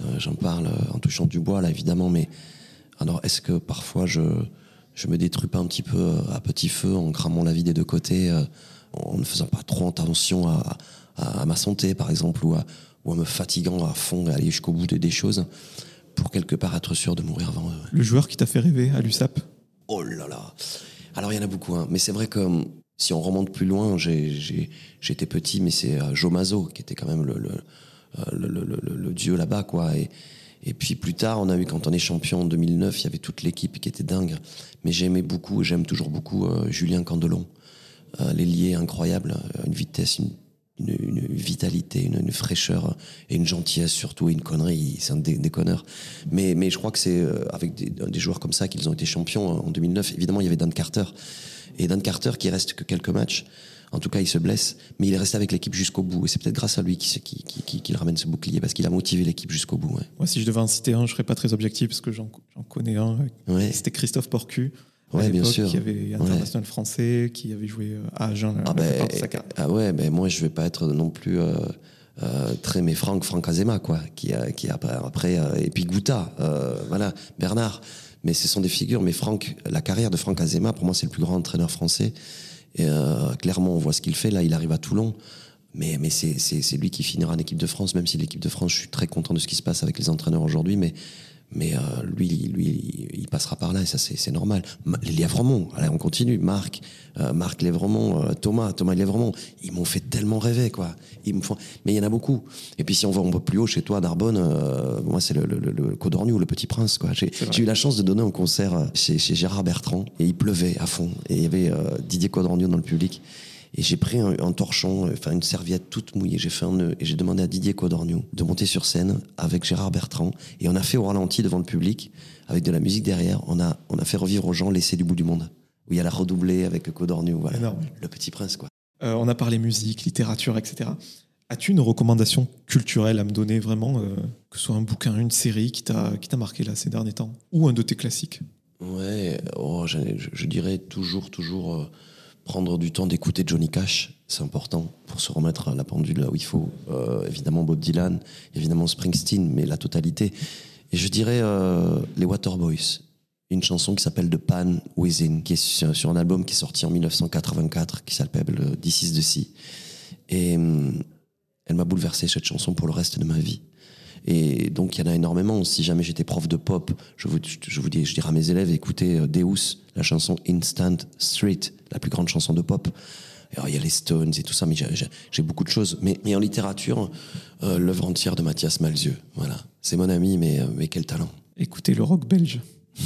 Euh, j'en parle euh, en touchant du bois, là, évidemment, mais alors est-ce que parfois je, je me détruis pas un petit peu à petit feu en cramant la vie des deux côtés, en ne faisant pas trop attention à, ma santé, par exemple, ou, à, me fatiguant à fond et aller jusqu'au bout des choses, pour quelque part être sûr de mourir avant eux. Le joueur qui t'a fait rêver à l'USAP Oh là là alors il y en a beaucoup, hein. mais c'est vrai que hum, si on remonte plus loin, j'étais petit, mais c'est euh, Joe Mazo qui était quand même le, le, euh, dieu là-bas, quoi. Et, et puis plus tard, on a eu, quand on est champion en 2009, il y avait toute l'équipe qui était dingue. Mais j'aimais beaucoup, j'aime toujours beaucoup euh, Julien Candelon. les liés incroyables, une vitesse, une une, vitalité, une, fraîcheur et une gentillesse surtout, et une connerie. C'est un déconneur. Mais, mais je crois que c'est euh, avec des, joueurs comme ça qu'ils ont été champions en 2009. Évidemment, il y avait Dan Carter. Et Dan Carter qui reste que quelques matchs. En tout cas, il se blesse, mais il est resté avec l'équipe jusqu'au bout. Et c'est peut-être grâce à lui qu'il qui, qui, ramène ce bouclier, parce qu'il a motivé l'équipe jusqu'au bout. Moi, si je devais en citer un, je serais pas très objectif, parce que j'en connais un. C'était Christophe Porcu. Ouais, bien sûr. Qui avait international français, qui avait joué euh, à Agen. Ah, ben, ah ouais, ben moi je vais pas être non plus euh, euh, très mais Franck, Franck Azema quoi, qui a, qui après, après et puis Gouta, voilà, Bernard. Mais ce sont des figures. Mais Franck, la carrière de Franck Azema, pour moi c'est le plus grand entraîneur français. Et clairement, on voit ce qu'il fait là. Il arrive à Toulon. Mais, mais c'est, c'est, c'est lui qui finira en équipe de France, même si l'équipe de France, je suis très content de ce qui se passe avec les entraîneurs aujourd'hui, mais, mais euh, lui, lui, il passera par là et ça, c'est, normal. Les Lévremont, allez, on continue. Marc, euh, Marc Lévremont, euh, Thomas, Thomas Lévremont, ils m'ont fait tellement rêver, quoi. Ils me font... Mais il y en a beaucoup. Et puis si on va un peu plus haut, chez toi, Narbonne, euh, moi, c'est le, le, le, le le Petit Prince, quoi. J'ai, eu la chance de donner un concert euh, chez, chez Gérard Bertrand et il pleuvait à fond. Et il y avait euh, Didier Codorniu dans le public. Et j'ai pris un, un torchon, euh, enfin une serviette toute mouillée, j'ai fait un nœud et j'ai demandé à Didier Codorniou de monter sur scène avec Gérard Bertrand. Et on a fait au ralenti devant le public, avec de la musique derrière, on a, on a fait revivre aux gens l'essai du bout du monde. Où il y a la redoublée avec Codorniou, voilà. Énorme. Le petit prince, quoi. Euh, on a parlé musique, littérature, etc. As-tu une recommandation culturelle à me donner vraiment, euh, que ce soit un bouquin, une série qui t'a marqué là ces derniers temps Ou un de tes classiques? Ouais, oh, je, je- je dirais toujours, toujours euh, prendre du temps d'écouter Johnny Cash, c'est important pour se remettre à la pendule là où il faut. Euh, évidemment Bob Dylan, évidemment Springsteen, mais la totalité. Et je dirais euh, les Waterboys, une chanson qui s'appelle The Pan Within, qui est sur, un album qui est sorti en 1984, qui s'appelle euh, This is the. Et hum, elle m'a bouleversé cette chanson pour le reste de ma vie. Et donc il y en a énormément. Si jamais j'étais prof de pop, je vous, je je dirais à mes élèves, écoutez euh, Deus, la chanson Instant Street, la plus grande chanson de pop. Alors, il y a les Stones et tout ça, mais j'ai- beaucoup de choses. Mais, en littérature, euh, l'œuvre entière de Mathias Malzieu. Voilà, c'est mon ami, mais, euh, mais quel talent. Écoutez le rock belge.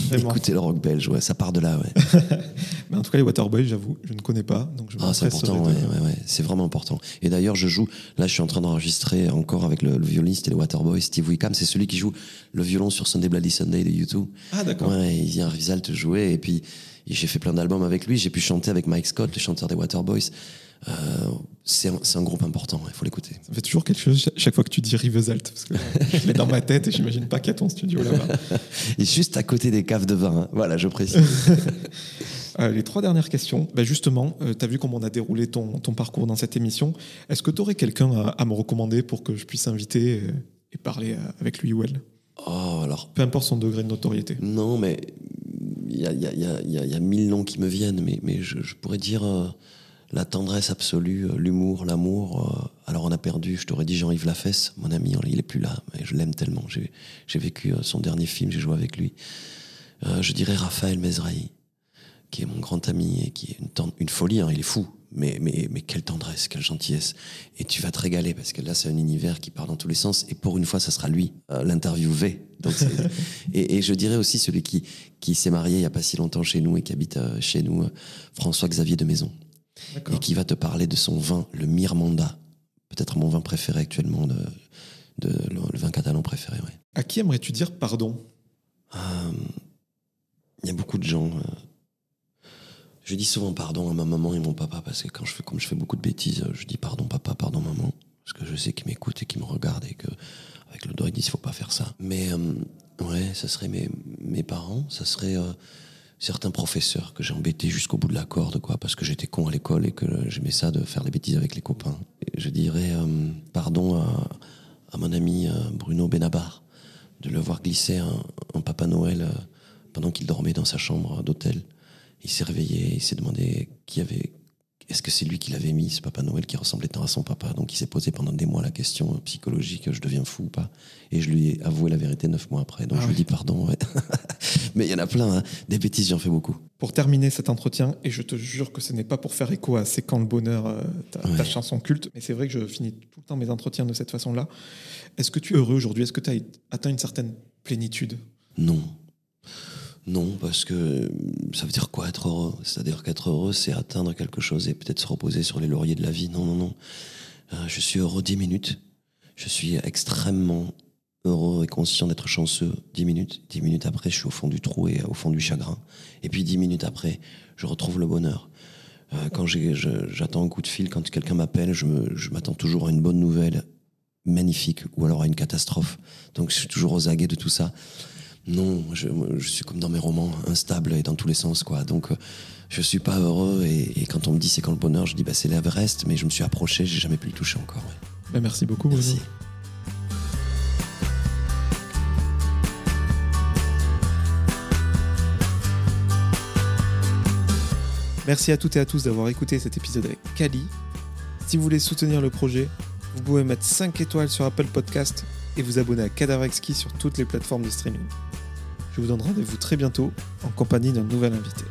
Vraiment. Écoutez le rock belge, ouais, ça part de là, ouais. Mais en tout cas, les Waterboys, j'avoue, je ne connais pas. Donc je Ah, c'est important, ouais, ouais, ouais. c'est vraiment important. Et d'ailleurs, je joue, là, je suis en train d'enregistrer encore avec le, le violoniste et le Waterboy, Steve Wickham, c'est celui qui joue le violon sur Sunday Bloody Sunday de YouTube. Ah, d'accord. Ouais, il vient à Rivesaltes jouer, et puis j'ai fait plein d'albums avec lui, j'ai pu chanter avec Mike Scott, le chanteur des Waterboys. Euh, c'est un, groupe important, il faut l'écouter. Ça fait toujours quelque chose chaque- fois que tu dis Rivesaltes, parce que je l'ai dans ma tête et j'imagine pas qu'il y a ton studio là-bas. Et juste à côté des caves de vin, hein. voilà, je précise. Euh, les trois dernières questions. Ben justement, tu as vu comment on a déroulé ton, ton parcours dans cette émission. Est-ce que tu aurais quelqu'un à, à me recommander pour que je puisse inviter euh, et parler euh, avec lui ou elle? Oh, alors, Peu importe son degré de notoriété. Non, mais il y a, y, a, y, a, y a- il y a mille noms qui me viennent, mais, mais je, je pourrais dire euh, la tendresse absolue, euh, l'humour, l'amour. euh, alors on a perdu, je t'aurais dit Jean-Yves Lafesse, mon ami, il est plus là, mais je l'aime tellement. J'ai vécu euh, son dernier film, j'ai joué avec lui. Euh, je dirais Raphaël Mezrahi, qui est mon grand ami et qui est une, folie, hein, il est fou. Mais, mais, mais quelle tendresse, quelle gentillesse. Et tu vas te régaler parce que là, c'est un univers qui part dans tous les sens. Et pour une fois, ça sera lui, euh. Donc c'est- et, et je dirais aussi celui qui, qui s'est marié il n'y a pas si longtemps chez nous et qui habite euh, chez nous, François-Xavier de Maison. Et qui va te parler de son vin, le Mirmanda. Peut-être mon vin préféré actuellement, de, de, le, le vin catalan préféré. Ouais. À qui aimerais-tu dire pardon? Euh, Il y a beaucoup de gens. euh, je dis souvent pardon à ma maman et mon papa parce que quand je fais, comme je fais beaucoup de bêtises, euh, je dis pardon papa, pardon maman. Parce que je sais qu'ils m'écoutent et qu'ils me regardent et que avec le doigt ils disent faut pas faire ça. Mais euh, ouais, ça serait mes, mes parents, ça serait certains professeurs que j'ai embêtés jusqu'au bout de la corde, quoi, parce que j'étais con à l'école et que j'aimais ça de faire des bêtises avec les copains. Je dirais euh, pardon à, à mon ami euh, Bruno Benabar de le voir glisser un, un Papa Noël euh, pendant qu'il dormait dans sa chambre d'hôtel. Il s'est réveillé, il s'est demandé qui avait. Est-ce que c'est lui qui l'avait mis, ce Papa Noël qui ressemblait tant à son papa? Donc il s'est posé pendant des mois la question psychologique je deviens fou ou pas? Et je lui ai avoué la vérité neuf mois après. Donc Ah je ouais. lui dis pardon. ouais. Mais il y en a plein, hein. des bêtises, j'en fais beaucoup. Pour terminer cet entretien, et je te jure que ce n'est pas pour faire écho à C'est quand le bonheur, euh, ta, ta chanson culte, mais c'est vrai que je finis tout le temps mes entretiens de cette façon-là. Est-ce que tu es heureux aujourd'hui? Est-ce que tu as atteint une certaine plénitude? Non. Non, parce que euh, ça veut dire quoi être heureux? C'est-à-dire qu'être heureux, c'est atteindre quelque chose et peut-être se reposer sur les lauriers de la vie. Non, non, non. Euh, je suis heureux dix minutes. Je suis extrêmement heureux et conscient d'être chanceux dix minutes. Dix minutes après, je suis au fond du trou et au fond du chagrin. Et puis dix minutes après, je retrouve le bonheur. Euh, quand j'attends un coup de fil, quand quelqu'un m'appelle, je m'attends toujours à une bonne nouvelle magnifique ou alors à une catastrophe. Donc je suis toujours aux aguets de tout ça non, je, suis comme dans mes romans, instable et dans tous les sens, quoi. Donc, euh, je suis pas heureux. Et, quand on me dit c'est quand le bonheur, je dis bah c'est l'Everest, mais je me suis approché, j'ai jamais pu le toucher encore. Bah, merci beaucoup. Merci. Merci à toutes et à tous d'avoir écouté cet épisode avec Kali. Si vous voulez soutenir le projet, vous pouvez mettre 5 étoiles sur Apple Podcast et vous abonner à Cadavre Exquis sur toutes les plateformes de streaming. Je vous donne rendez-vous très bientôt en compagnie d'un nouvel invité.